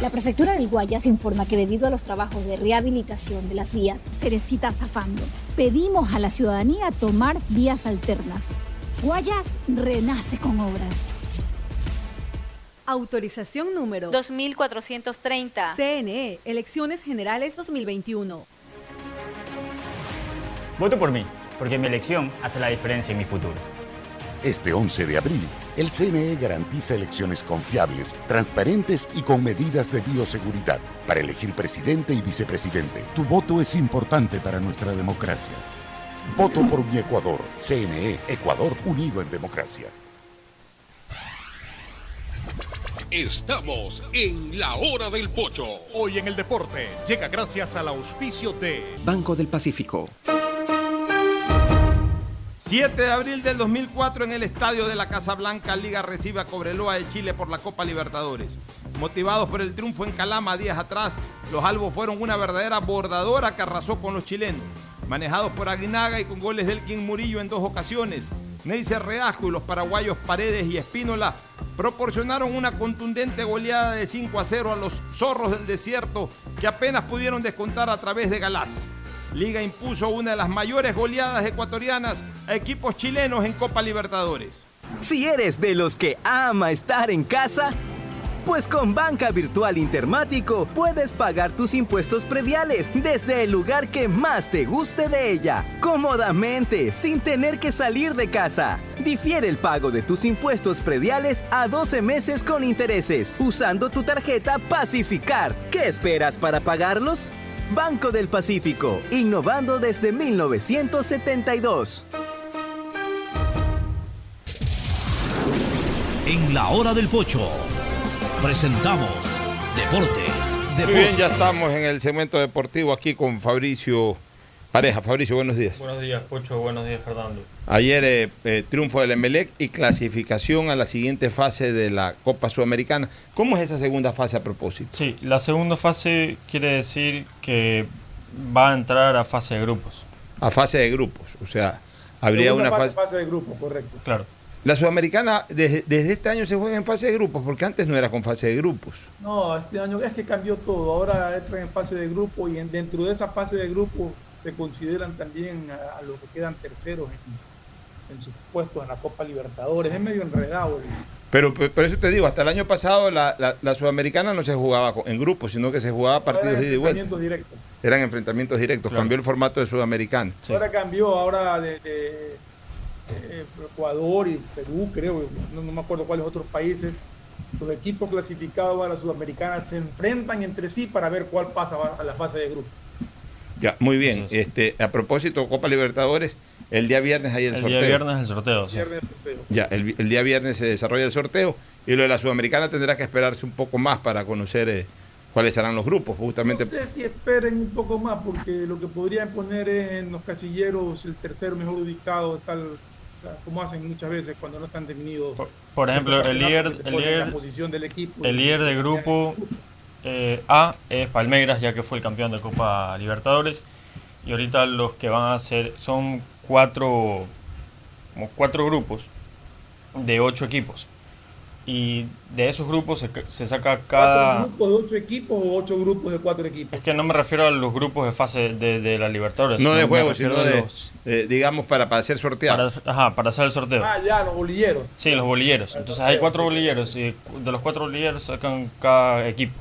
La prefectura del Guayas informa que debido a los trabajos de rehabilitación de las vías, Cerecita zafando, pedimos a la ciudadanía tomar vías alternas. Guayas renace con obras. Autorización número 2430. CNE, Elecciones Generales 2021. Voto por mí, porque mi elección hace la diferencia en mi futuro. Este 11 de abril, el CNE garantiza elecciones confiables, transparentes y con medidas de bioseguridad para elegir presidente y vicepresidente. Tu voto es importante para nuestra democracia. Voto por mi Ecuador. CNE, Ecuador unido en democracia. Estamos en la hora del pocho. Hoy en el deporte llega gracias al auspicio de Banco del Pacífico. 7 de abril del 2004 en el estadio de la Casa Blanca, Liga recibe a Cobreloa de Chile por la Copa Libertadores. Motivados por el triunfo en Calama días atrás, los albos fueron una verdadera bordadora que arrasó con los chilenos. Manejados por Aguinaga y con goles del King Murillo en dos ocasiones, Neisser Reasco y los paraguayos Paredes y Espínola proporcionaron una contundente goleada de 5 a 0 a los zorros del desierto que apenas pudieron descontar a través de Galás. Liga impuso una de las mayores goleadas ecuatorianas a equipos chilenos en Copa Libertadores. Si eres de los que ama estar en casa, pues con Banca Virtual Intermático puedes pagar tus impuestos prediales desde el lugar que más te guste de ella, cómodamente, sin tener que salir de casa. Difiere el pago de tus impuestos prediales a 12 meses con intereses, usando tu tarjeta Pacificar. ¿Qué esperas para pagarlos? Banco del Pacífico, innovando desde 1972. En la hora del pocho presentamos Deportes. Muy bien, ya estamos en el segmento deportivo aquí con Fabricio Pareja. Fabricio, buenos días. Buenos días, Pocho. Buenos días, Fernando. Ayer eh, eh, triunfo del Emelec y clasificación a la siguiente fase de la Copa Sudamericana. ¿Cómo es esa segunda fase a propósito? Sí, la segunda fase quiere decir que va a entrar a fase de grupos. A fase de grupos, o sea, habría Segunda una fase, fase... fase de grupo, correcto. Claro. La Sudamericana desde, desde este año se juega en fase de grupos, porque antes no era con fase de grupos. No, este año es que cambió todo. Ahora entran en fase de grupo y en- dentro de esa fase de grupo se consideran también a, a los que quedan terceros en, en sus puestos en la Copa Libertadores. Es medio enredado. el- Pero por eso te digo, hasta el año pasado la, la- la Sudamericana no se jugaba en grupos, sino que se jugaba partidos de ida y vuelta. enfrentamientos directos. Eran enfrentamientos directos, cambió el formato de Sudamericana. Ahora cambió, ahora de, de- eh, Ecuador y Perú, creo, no, no me acuerdo cuáles otros países, los equipos clasificados a la Sudamericana se enfrentan entre sí para ver cuál pasa a la fase de grupo. Ya, muy bien. Este, a propósito, Copa Libertadores, el día viernes hay el, El sorteo. día viernes el sorteo, sí. Viernes. Ya, el, el día viernes se desarrolla el sorteo y lo de la Sudamericana tendrá que esperarse un poco más para conocer eh, cuáles serán los grupos, justamente. No sé si esperen un poco más, porque lo que podrían poner es en los casilleros el tercero mejor ubicado, tal, o sea, como hacen muchas veces cuando no están definidos. Por ejemplo, el líder, el líder, la posición del equipo. el líder de grupo eh, A es Palmeiras, ya que fue el campeón de Copa Libertadores. Y ahorita los que van a ser son cuatro, como cuatro grupos de ocho equipos. Y de esos grupos se, se saca cada... ¿Cuatro grupos de ocho equipos o ocho grupos de cuatro equipos? Es que no me refiero a los grupos de fase de, de la Libertadores. No de me juego, refiero sino de, los- eh, digamos, para, para ser sorteado. para, ajá, para hacer el sorteo. Ah, ya, los bolilleros. Sí, los bolilleros. Entonces hay cuatro bolilleros y de los cuatro bolilleros sacan cada equipo.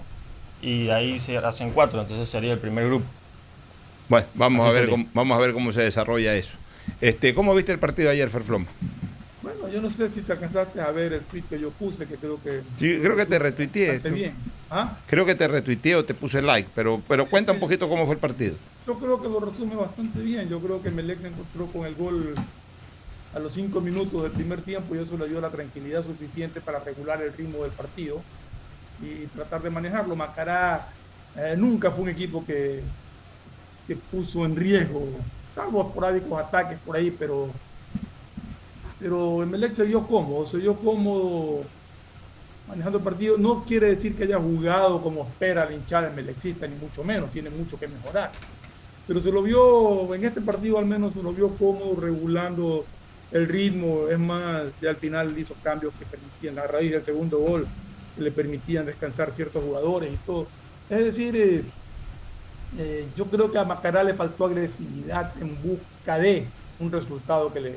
Y de ahí se hacen cuatro, entonces sería el primer grupo. Bueno, vamos Así a, ver sería. cómo, vamos a ver cómo se desarrolla eso. Este, ¿Cómo viste el partido ayer, Ferfloma? Bueno, Bueno, yo no sé si te alcanzaste a ver el tweet que yo puse, que creo que... Sí, creo que te retuiteé. Bien. ¿Ah? Creo que te retuiteé o te puse like, pero, pero cuenta un poquito cómo fue el partido. Yo creo que lo resume bastante bien. Yo creo que Melec se encontró con el gol a los cinco minutos del primer tiempo y eso le dio la tranquilidad suficiente para regular el ritmo del partido y tratar de manejarlo. Macará eh, nunca fue un equipo que, que puso en riesgo, salvo esporádicos ataques por ahí, pero pero Emelec se vio cómodo, se vio cómodo manejando el partido. No quiere decir que haya jugado como espera la hinchada Emelecista, ni mucho menos, tiene mucho que mejorar. Pero se lo vio, en este partido al menos se lo vio cómodo, regulando el ritmo. Es más, ya al final hizo cambios que permitían, a raíz del segundo gol, que le permitían descansar ciertos jugadores y todo. Es decir, eh, eh, yo creo que a Macará le faltó agresividad en busca de un resultado que le,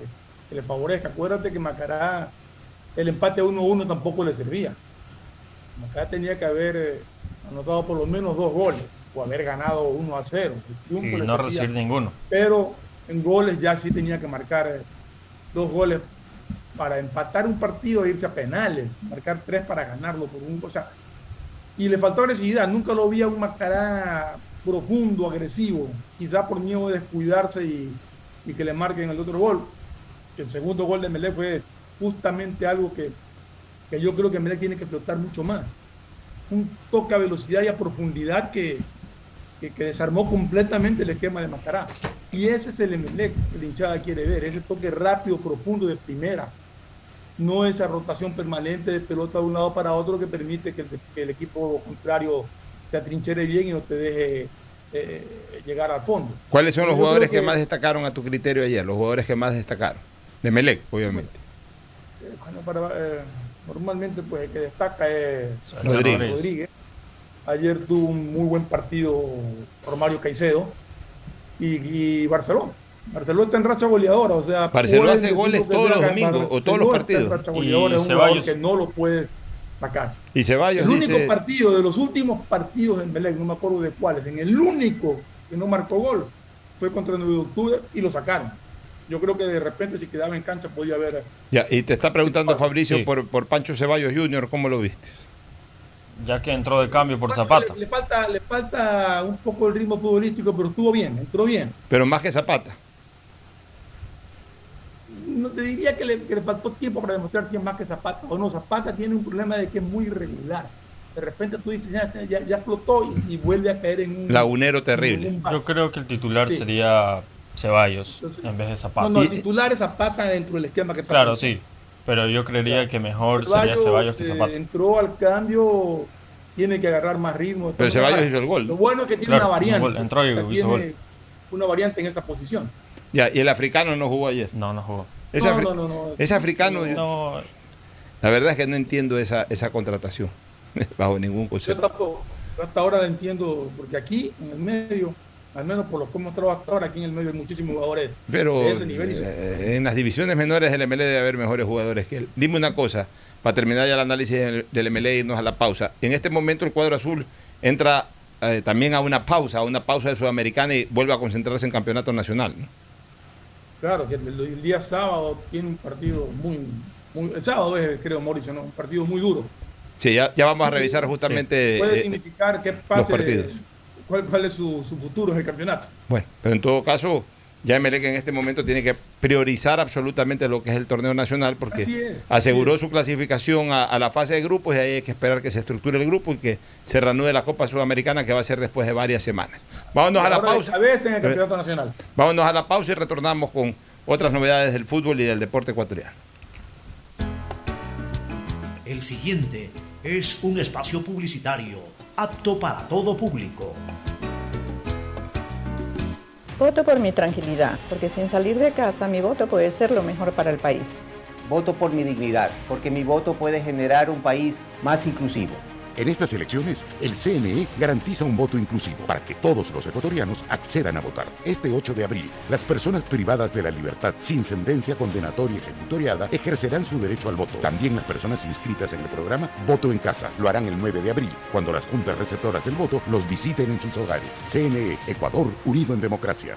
que le favorezca. Acuérdate que Macará, el empate 1-1 tampoco le servía. Macará tenía que haber eh, anotado por lo menos dos goles o haber ganado 1 a 0. Y no recibir ninguno. Pero en goles ya sí tenía que marcar dos goles para empatar un partido e irse a penales, marcar tres para ganarlo por un. O y le faltó agresividad. Nunca lo vi a un Macará profundo, agresivo, quizá por miedo de descuidarse y, y que le marquen el otro gol el segundo gol de Melé fue justamente algo que, que yo creo que Melé tiene que explotar mucho más. Un toque a velocidad y a profundidad que, que, desarmó completamente el esquema de Macará. Y ese es el Emelec que la hinchada quiere ver, ese toque rápido, profundo de primera. No esa rotación permanente de pelota de un lado para otro que permite que el, que el equipo contrario se atrinchere bien y no te deje eh, llegar al fondo. ¿Cuáles son los jugadores que, más destacaron a tu criterio ayer? Los jugadores que más destacaron. De Melec, obviamente. Eh, bueno, para, eh, normalmente pues el que destaca es Rodríguez. Rodríguez. Ayer tuvo un muy buen partido por Mario Caicedo y, y Barcelona. Barcelona está en racha goleadora, o sea, Barcelona hace goles todos los domingos o todos los partidos. Está en racha goleadora, es un jugador que no lo puede sacar. Y Ceballos El único dice... partido de los últimos partidos de Melec, no me acuerdo de cuáles, en el único que no marcó gol fue contra el 9 de octubre y lo sacaron yo creo que de repente si quedaba en cancha podía haber... Ya, y te está preguntando Fabricio por, por Pancho Ceballos Jr., ¿cómo lo viste? Ya que entró de cambio por Zapata. Le, le, falta, le falta un poco el ritmo futbolístico, pero estuvo bien, entró bien. Pero más que Zapata. No te diría que le, que le faltó tiempo para demostrar si es más que Zapata o no. Zapata tiene un problema de que es muy irregular. De repente tú dices, ya, ya, ya explotó y, y, vuelve a caer en un... Lagunero terrible. Un Yo creo que el titular sí. sería Ceballos Entonces, en vez de Zapata. No, no, el titular es Zapata dentro del esquema que está. Claro, sí. Pero yo creería que mejor Ceballos, sería Ceballos que Zapata. Eh, entró al cambio, tiene que agarrar más ritmo. Pero Ceballos hizo el gol. Lo bueno es que tiene claro, una variante. Gol, entró y o sea, hizo gol. Una variante en esa posición. Ya, y el africano no jugó ayer. No, no jugó. Es, no, afri no, no, es africano. No. La verdad es que no entiendo esa, esa contratación, *laughs* bajo ningún concepto. Yo tampoco, hasta ahora la entiendo, porque aquí, en el medio, al menos por lo que hemos trabajado hasta ahora, aquí en el medio hay muchísimos jugadores Pero de ese nivel. eh, en las divisiones menores del MLE debe haber mejores jugadores que él. Dime una cosa, para terminar ya el análisis del, del MLE y irnos a la pausa. En este momento el cuadro azul entra eh, también a una pausa, a una pausa de Sudamericana y vuelve a concentrarse en campeonato nacional. ¿no? Claro, que el, el, día sábado tiene un partido muy, muy... El sábado es, creo, Mauricio, ¿no? Un partido muy duro. Sí, ya, ya vamos a revisar justamente... Sí. Puede significar qué pase... Los partidos. Cuál, cuál, es su, su, futuro en el campeonato. Bueno, pero en todo caso, ya Emelec en este momento tiene que priorizar absolutamente lo que es el torneo nacional porque es, aseguró su clasificación a, a, la fase de grupos y ahí hay que esperar que se estructure el grupo y que se reanude la Copa Sudamericana que va a ser después de varias semanas. Vámonos a la pausa. En el campeonato nacional. Vámonos a la pausa y retornamos con otras novedades del fútbol y del deporte ecuatoriano. El siguiente es un espacio publicitario apto para todo público. Voto por mi tranquilidad, porque sin salir de casa mi voto puede ser lo mejor para el país. Voto por mi dignidad, porque mi voto puede generar un país más inclusivo. En estas elecciones, el CNE garantiza un voto inclusivo para que todos los ecuatorianos accedan a votar. Este 8 de abril, las personas privadas de la libertad sin sentencia condenatoria ejecutoriada ejercerán su derecho al voto. También las personas inscritas en el programa Voto en Casa lo harán el 9 de abril, cuando las juntas receptoras del voto los visiten en sus hogares. CNE, Ecuador, unido en democracia.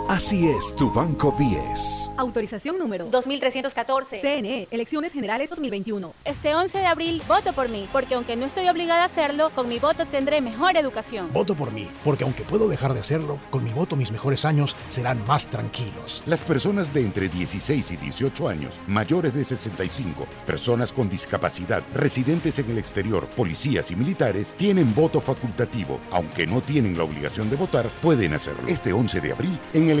Así es tu Banco 10. Autorización número 2314. CNE, Elecciones Generales 2021. Este 11 de abril voto por mí, porque aunque no estoy obligada a hacerlo, con mi voto tendré mejor educación. Voto por mí, porque aunque puedo dejar de hacerlo, con mi voto mis mejores años serán más tranquilos. Las personas de entre 16 y 18 años, mayores de 65, personas con discapacidad, residentes en el exterior, policías y militares, tienen voto facultativo. Aunque no tienen la obligación de votar, pueden hacerlo. Este 11 de abril, en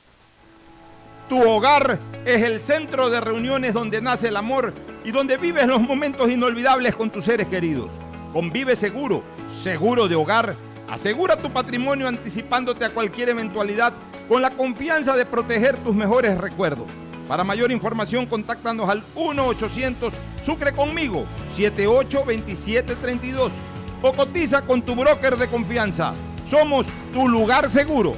Tu hogar es el centro de reuniones donde nace el amor y donde vives los momentos inolvidables con tus seres queridos. Convive seguro, seguro de hogar. Asegura tu patrimonio anticipándote a cualquier eventualidad con la confianza de proteger tus mejores recuerdos. Para mayor información, contáctanos al 1-800 Sucre conmigo 782732 o cotiza con tu broker de confianza. Somos tu lugar seguro.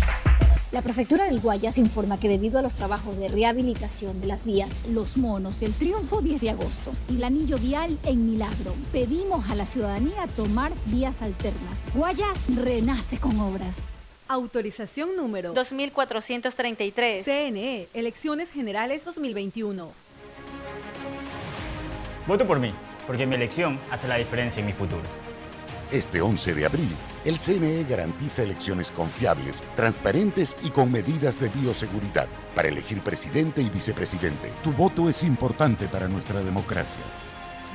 La prefectura del Guayas informa que debido a los trabajos de rehabilitación de las vías Los Monos, el Triunfo 10 de agosto y el anillo vial en Milagro, pedimos a la ciudadanía tomar vías alternas. Guayas renace con obras. Autorización número 2433. CNE, Elecciones Generales 2021. Voto por mí, porque mi elección hace la diferencia en mi futuro. Este 11 de abril, el CNE garantiza elecciones confiables, transparentes y con medidas de bioseguridad para elegir presidente y vicepresidente. Tu voto es importante para nuestra democracia.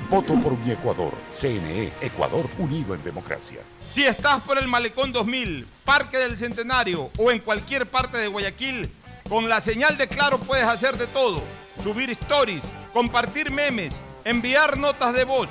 Voto por mi Ecuador. CNE, Ecuador unido en democracia. Si estás por el Malecón 2000, Parque del Centenario o en cualquier parte de Guayaquil, con la señal de Claro puedes hacer de todo. Subir stories, compartir memes, enviar notas de voz,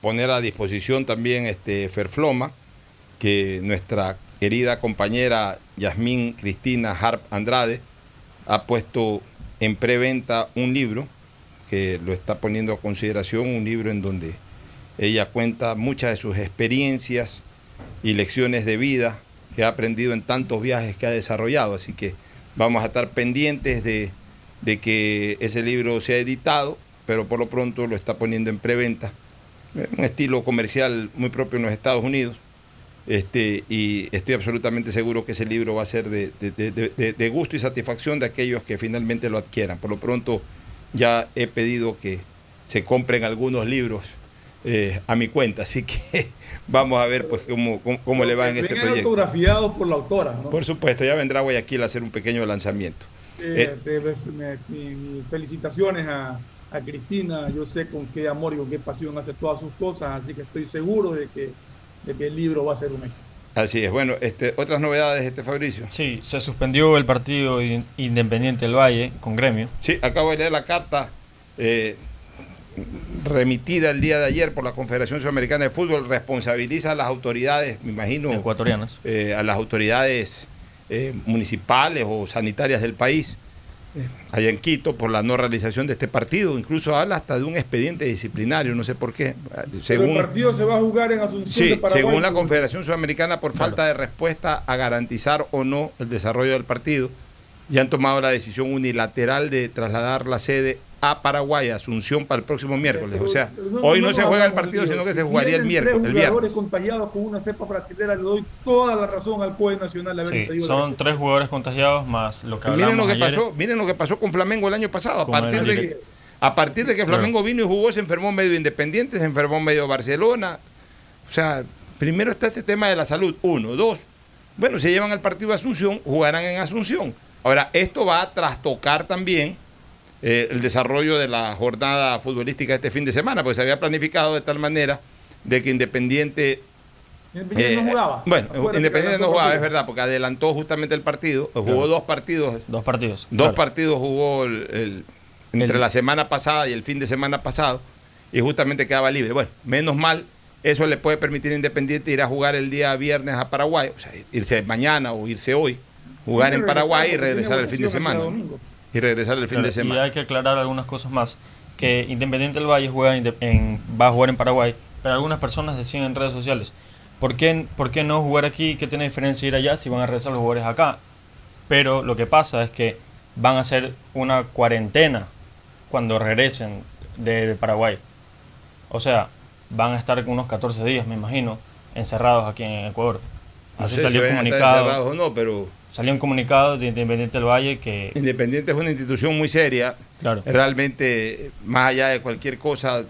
poner a disposición también este Ferfloma, que nuestra querida compañera Yasmín Cristina Harp Andrade ha puesto en preventa un libro que lo está poniendo a consideración, un libro en donde ella cuenta muchas de sus experiencias y lecciones de vida que ha aprendido en tantos viajes que ha desarrollado. Así que vamos a estar pendientes de, de que ese libro sea editado, pero por lo pronto lo está poniendo en preventa un estilo comercial muy propio en los Estados Unidos. Este, y estoy absolutamente seguro que ese libro va a ser de, de, de, gusto y satisfacción de aquellos que finalmente lo adquieran. Por lo pronto ya he pedido que se compren algunos libros eh, a mi cuenta, así que *laughs* vamos a ver pues cómo, cómo, le va en este proyecto. autografiados por la autora, ¿no? Por supuesto, ya vendrá Guayaquil a hacer un pequeño lanzamiento. Eh, eh, felicitaciones a, a Cristina, yo sé con qué amor y con qué pasión hace todas sus cosas, así que estoy seguro de que, de que el libro va a ser un éxito. Así es, bueno, este, otras novedades, este Fabricio. Sí, se suspendió el partido Independiente del Valle con gremio. Sí, acabo de leer la carta eh, remitida el día de ayer por la Confederación Sudamericana de Fútbol, responsabiliza a las autoridades, me imagino, ecuatorianas, eh, a las autoridades eh, municipales o sanitarias del país allá en Quito por la no realización de este partido. Incluso habla hasta de un expediente disciplinario, no sé por qué. Según, el partido se va a jugar en Asunción. Sí, según la Confederación Sudamericana, por falta de respuesta a garantizar o no el desarrollo del partido, ya han tomado la decisión unilateral de trasladar la sede a Paraguay, Asunción, para el próximo miércoles. o sea, hoy no, se juega el partido, sino que se jugaría el miércoles. El jugadores contagiados con una cepa le doy toda la razón al COE Nacional. Sí, son tres jugadores contagiados más lo que miren lo que ayer. pasó Miren lo que pasó con Flamengo el año pasado. A partir, de que, a partir de que Flamengo vino y jugó, se enfermó medio Independiente, se enfermó medio Barcelona. O sea, primero está este tema de la salud. Uno. Dos. Bueno, se llevan al partido de Asunción, jugarán en Asunción. Ahora, esto va a trastocar también eh, el desarrollo de la jornada futbolística este fin de semana, porque se había planificado de tal manera de que Independiente... Independiente no jugaba. Bueno, Independiente no jugaba, es verdad, porque adelantó justamente el partido, jugó dos partidos. Dos partidos. Dos partidos jugó entre la semana pasada y el fin de semana pasado, y justamente quedaba libre. Bueno, menos mal, eso le puede permitir a Independiente ir a jugar el día viernes a Paraguay, o sea, irse mañana o irse hoy, jugar en Paraguay y regresar el fin de semana y regresar el fin de semana. Y hay que aclarar algunas cosas más. Que Independiente del Valle juega en, va a jugar en Paraguay, pero algunas personas decían en redes sociales, ¿por qué, ¿por qué no jugar aquí? ¿Qué tiene diferencia ir allá si van a regresar los jugadores acá? Pero lo que pasa es que van a hacer una cuarentena cuando regresen de, Paraguay. O sea, van a estar unos 14 días, me imagino, encerrados aquí en Ecuador. Así salió comunicado. no, pero Salió un comunicado de Independiente del Valle que... Independiente es una institución muy seria. Claro. Realmente, más allá de cualquier cosa,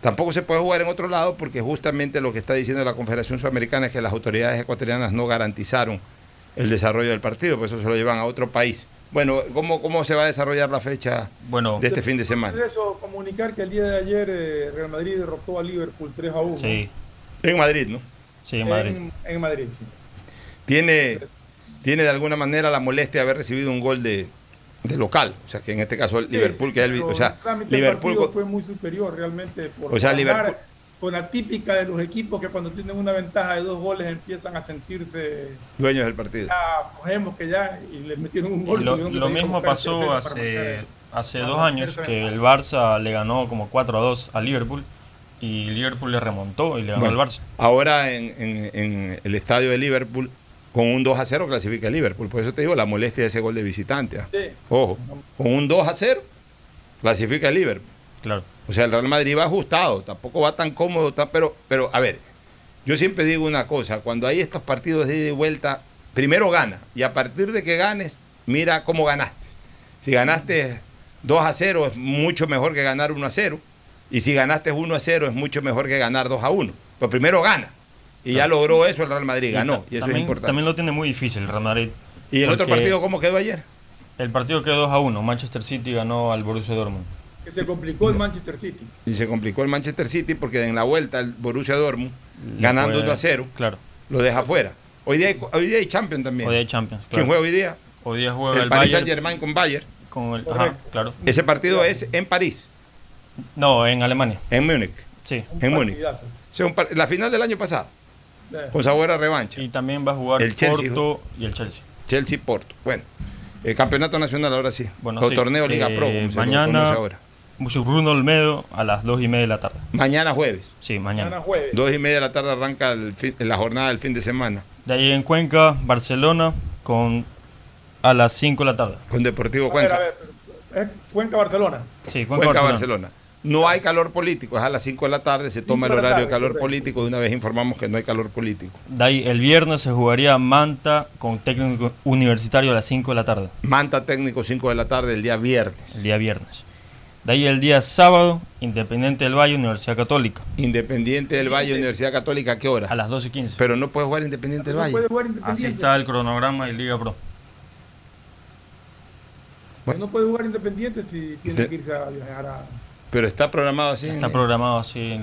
tampoco se puede jugar en otro lado porque justamente lo que está diciendo la Confederación Sudamericana es que las autoridades ecuatorianas no garantizaron el desarrollo del partido, por eso se lo llevan a otro país. Bueno, ¿cómo, cómo se va a desarrollar la fecha de este fin de semana? Eso, comunicar que el día de ayer eh, Real Madrid derrotó a Liverpool 3 a 1. Sí. En Madrid, ¿no? Sí, en Madrid. En, Madrid, sí. Tiene tiene de alguna manera la molestia de haber recibido un gol de, de local. O sea, que en este caso el Liverpool, que es el, o sea, Liverpool fue muy superior realmente. Por O sea, Liverpool- Con la típica de los equipos que cuando tienen una ventaja de dos goles empiezan a sentirse. dueños del partido. Ya, cogemos que ya. Y le metieron un gol. Lo, lo mismo pasó hace, hace para dos años que el Barça le ganó como 4 a 2 a Liverpool y Liverpool le remontó y le ganó Bueno, al Barça. Ahora en, en- en el estadio de Liverpool, con un 2 a 0 clasifica el Liverpool. Por eso te digo la molestia de ese gol de visitante. ah. Sí. Ojo, con un 2 a 0 clasifica el Liverpool. Claro. O sea, el Real Madrid va ajustado, tampoco va tan cómodo, tan- pero, pero a ver, yo siempre digo una cosa, cuando hay estos partidos de ida y vuelta, primero gana, y a partir de que ganes, mira cómo ganaste. Si ganaste 2 a 0 es mucho mejor que ganar 1 a 0, y si ganaste 1 a 0 es mucho mejor que ganar 2 a 1. Pero primero gana, y ya logró eso el Real Madrid, ganó, y eso también, es importante. También lo tiene muy difícil el Real Madrid. ¿Y el otro partido cómo quedó ayer? El partido quedó 2 a 1. Manchester City ganó al Borussia Dortmund. Que se complicó el Manchester City. Y se complicó el Manchester City porque en la vuelta el Borussia Dortmund, Le ganando fue- 1 a 0, Claro. lo deja fuera. Hoy día hay, hoy día hay Champions también. Hoy hay Champions. ¿Quién claro. juega hoy día? Hoy día juega el, el, Paris Bayern Saint Germain con Bayern. con el, ajá, claro. Ese partido es en París, No, en Alemania. en Múnich. Sí. En Múnich. O sea, la final del año pasado, con sabor a revancha. Y también va a jugar El Chelsea, Porto y el Chelsea. Chelsea-Porto. Bueno, el campeonato nacional ahora sí. Bueno, o sí. torneo Liga Eh, Pro, como se mañana- conoce ahora. Bruno Olmedo a las 2 y media de la tarde. Mañana jueves. Sí, mañana. mañana jueves. Dos y media de la tarde arranca el fin- la jornada del fin de semana. De ahí en Cuenca, Barcelona con a las 5 de la tarde. Con Deportivo A ver, Cuenca. a ver, es Cuenca-Barcelona. Sí, Cuenca, Cuenca, Barcelona. Barcelona. No hay calor político, es a las 5 de la tarde, se toma el horario de calor político, de una vez informamos que no hay calor político. De ahí el viernes se jugaría Manta con técnico universitario a las 5 de la tarde. Manta técnico 5 de la tarde el día viernes. El día viernes. De ahí el día sábado, Independiente del Valle, Universidad Católica. Independiente del Valle, Universidad Católica, ¿a qué hora? A las 12 y 15. Pero no puede jugar Independiente del Valle. puede jugar Así está el cronograma de Liga Pro. Bueno. No puede jugar Independiente si tiene De- que irse a viajar a. Pero está programado así. Está programado así en.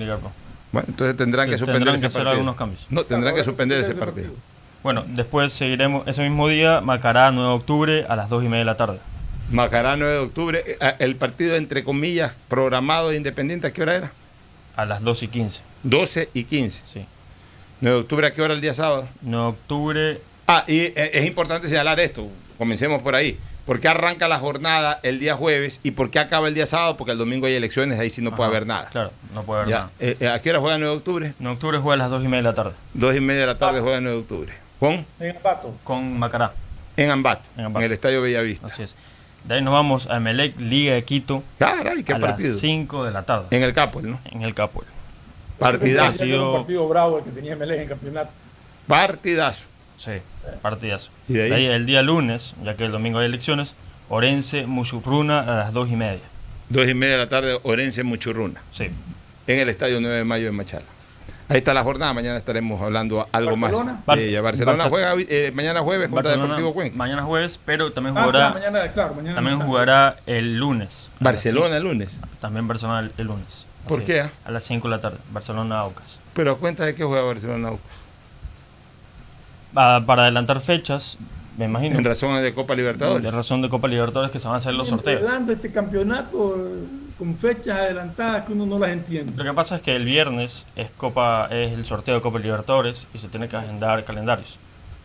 Bueno, entonces tendrán que Tendrán suspender que ese hacer algunos cambios. No, tendrán que suspender ese partido. Bueno, después seguiremos ese mismo día, Macará, 9 de octubre, a las 2 y media de la tarde. Macará 9 de octubre. Eh, El partido, entre comillas, programado de Independiente, ¿a qué hora era? A las 2 y 15. 12 y 15. Sí. 9 de octubre, ¿a qué hora el día sábado? 9 de octubre, Ah, y eh, es importante señalar esto, comencemos por ahí. ¿Por qué arranca la jornada el día jueves y por qué acaba el día sábado? Porque el domingo hay elecciones, ahí sí no puede haber nada. Claro, no puede haber Ya, nada. eh, eh, ¿A qué hora juega el 9 de octubre? 9 de octubre juega a las 2 y media de la tarde. Dos y media de la tarde juega el 9 de octubre. ¿Con? En Ambato. Con Macará. En Ambato, En en, Ambato. el Estadio Bellavista. Así es. De ahí nos vamos a Emelec, Liga de Quito, Caray, qué a partido. las 5 de la tarde. En el Capol, ¿no? En el Capuel. Partidazo. Un partido bravo el que tenía Melé en campeonato. Partidazo. Sí, partidazo. ¿Y de ahí? el día lunes, ya que el domingo hay elecciones, Orense, Muchurruna a las 2 y media. Dos y media de la tarde, Orense Muchurruna. Sí. En el Estadio 9 de Mayo de Machala. Ahí está la jornada, mañana estaremos hablando algo ¿Barcelona? más. de ella. Barcelona Barce- juega eh, mañana jueves contra Barcelona, Deportivo Cuenca. Mañana jueves, pero también Ah, jugará, claro, mañana, claro, mañana. también jugará el lunes. Barcelona el lunes. También Barcelona el, lunes. ¿Por qué, es, ah? A las 5 de la tarde. Barcelona Aucas. Pero a cuenta de que juega Barcelona Para adelantar fechas, me imagino. en razón de Copa Libertadores. De razón de Copa Libertadores que se van a hacer los sorteos. Este campeonato eh, con fechas adelantadas que uno no las entiende. Lo que pasa es que el viernes es Copa es el sorteo de Copa Libertadores y se tiene que agendar calendarios.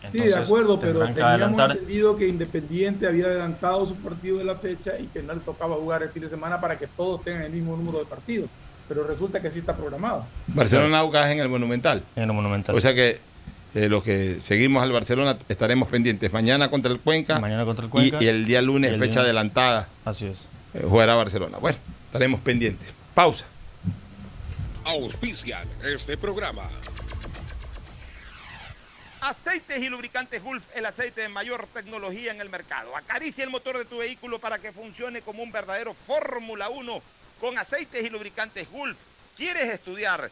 Sí, de acuerdo, pero teníamos adelantar. entendido que Independiente había adelantado su partido de la fecha y que no le tocaba jugar el fin de semana para que todos tengan el mismo número de partidos. Pero resulta que sí está programado. Barcelona Aucas en el Monumental. En el Monumental. O sea que eh, los que seguimos al Barcelona estaremos pendientes. Mañana contra el Cuenca. Mañana contra el y- Cuenca. Y, el día lunes, el fecha día- adelantada, Así es. eh, jugará Barcelona. Bueno, estaremos pendientes. Pausa. Auspician este programa. Aceites y lubricantes Gulf, el aceite de mayor tecnología en el mercado. Acaricia el motor de tu vehículo para que funcione como un verdadero Fórmula 1 con aceites y lubricantes Gulf. ¿Quieres estudiar,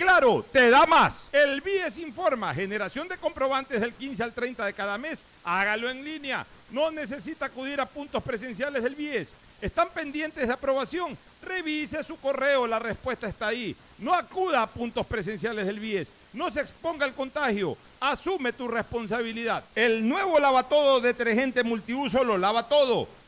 Claro, te da más. El BIES informa, generación de comprobantes del 15 al 30 de cada mes. Hágalo en línea. No necesita acudir a puntos presenciales del BIES. ¿Están pendientes de aprobación? Revise su correo, la respuesta está ahí. No acuda a puntos presenciales del BIES. No se exponga al contagio. Asume tu responsabilidad. El nuevo lavatodo detergente multiuso lo lava todo.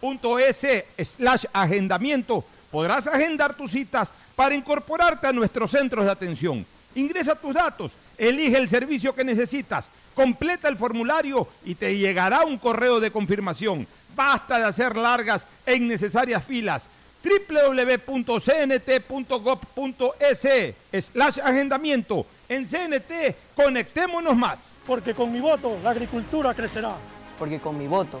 www.cnt.gov.es slash agendamiento podrás agendar tus citas para incorporarte a nuestros centros de atención. Ingresa tus datos, elige el servicio que necesitas, completa el formulario y te llegará un correo de confirmación. Basta de hacer largas e innecesarias filas www.cnt.gov.es slash agendamiento. En CNT, conectémonos más. Porque con mi voto la agricultura crecerá. Porque con mi voto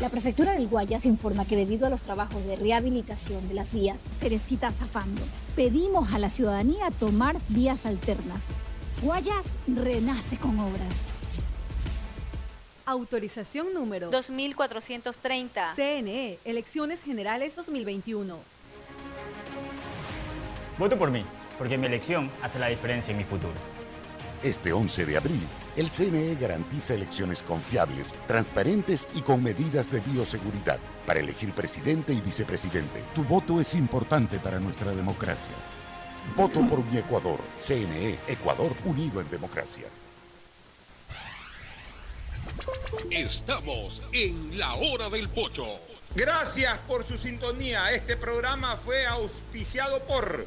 La prefectura del Guayas informa que debido a los trabajos de rehabilitación de las vías, Cerecita zafando, pedimos a la ciudadanía tomar vías alternas. Guayas renace con obras. Autorización número 2430. CNE, Elecciones Generales 2021. Voto por mí, porque mi elección hace la diferencia en mi futuro. Este 11 de abril, el CNE garantiza elecciones confiables, transparentes y con medidas de bioseguridad para elegir presidente y vicepresidente. Tu voto es importante para nuestra democracia. Voto por mi Ecuador. CNE, Ecuador unido en democracia. Estamos en la hora del pocho. Gracias por su sintonía. Este programa fue auspiciado por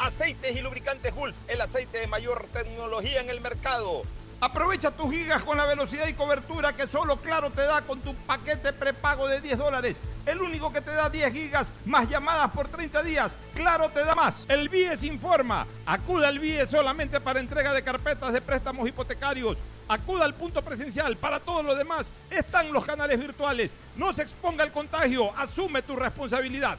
Aceites y lubricantes Gulf, el aceite de mayor tecnología en el mercado. Aprovecha tus gigas con la velocidad y cobertura que solo Claro te da con tu paquete prepago de 10 dólares. El único que te da 10 gigas más llamadas por 30 días. Claro te da más. El BIES informa. Acuda al BIES solamente para entrega de carpetas de préstamos hipotecarios. Acuda al punto presencial. Para todo lo demás están los canales virtuales. No se exponga al contagio. Asume tu responsabilidad.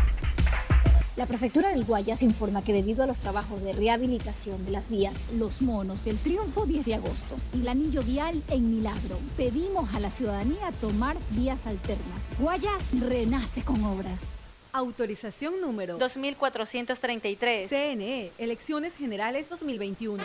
La Prefectura del Guayas informa que debido a los trabajos de rehabilitación de las vías Los Monos, el Triunfo 10 de agosto y el anillo vial en Milagro, pedimos a la ciudadanía tomar vías alternas. Guayas renace con obras. Autorización número 2433. CNE, Elecciones Generales 2021.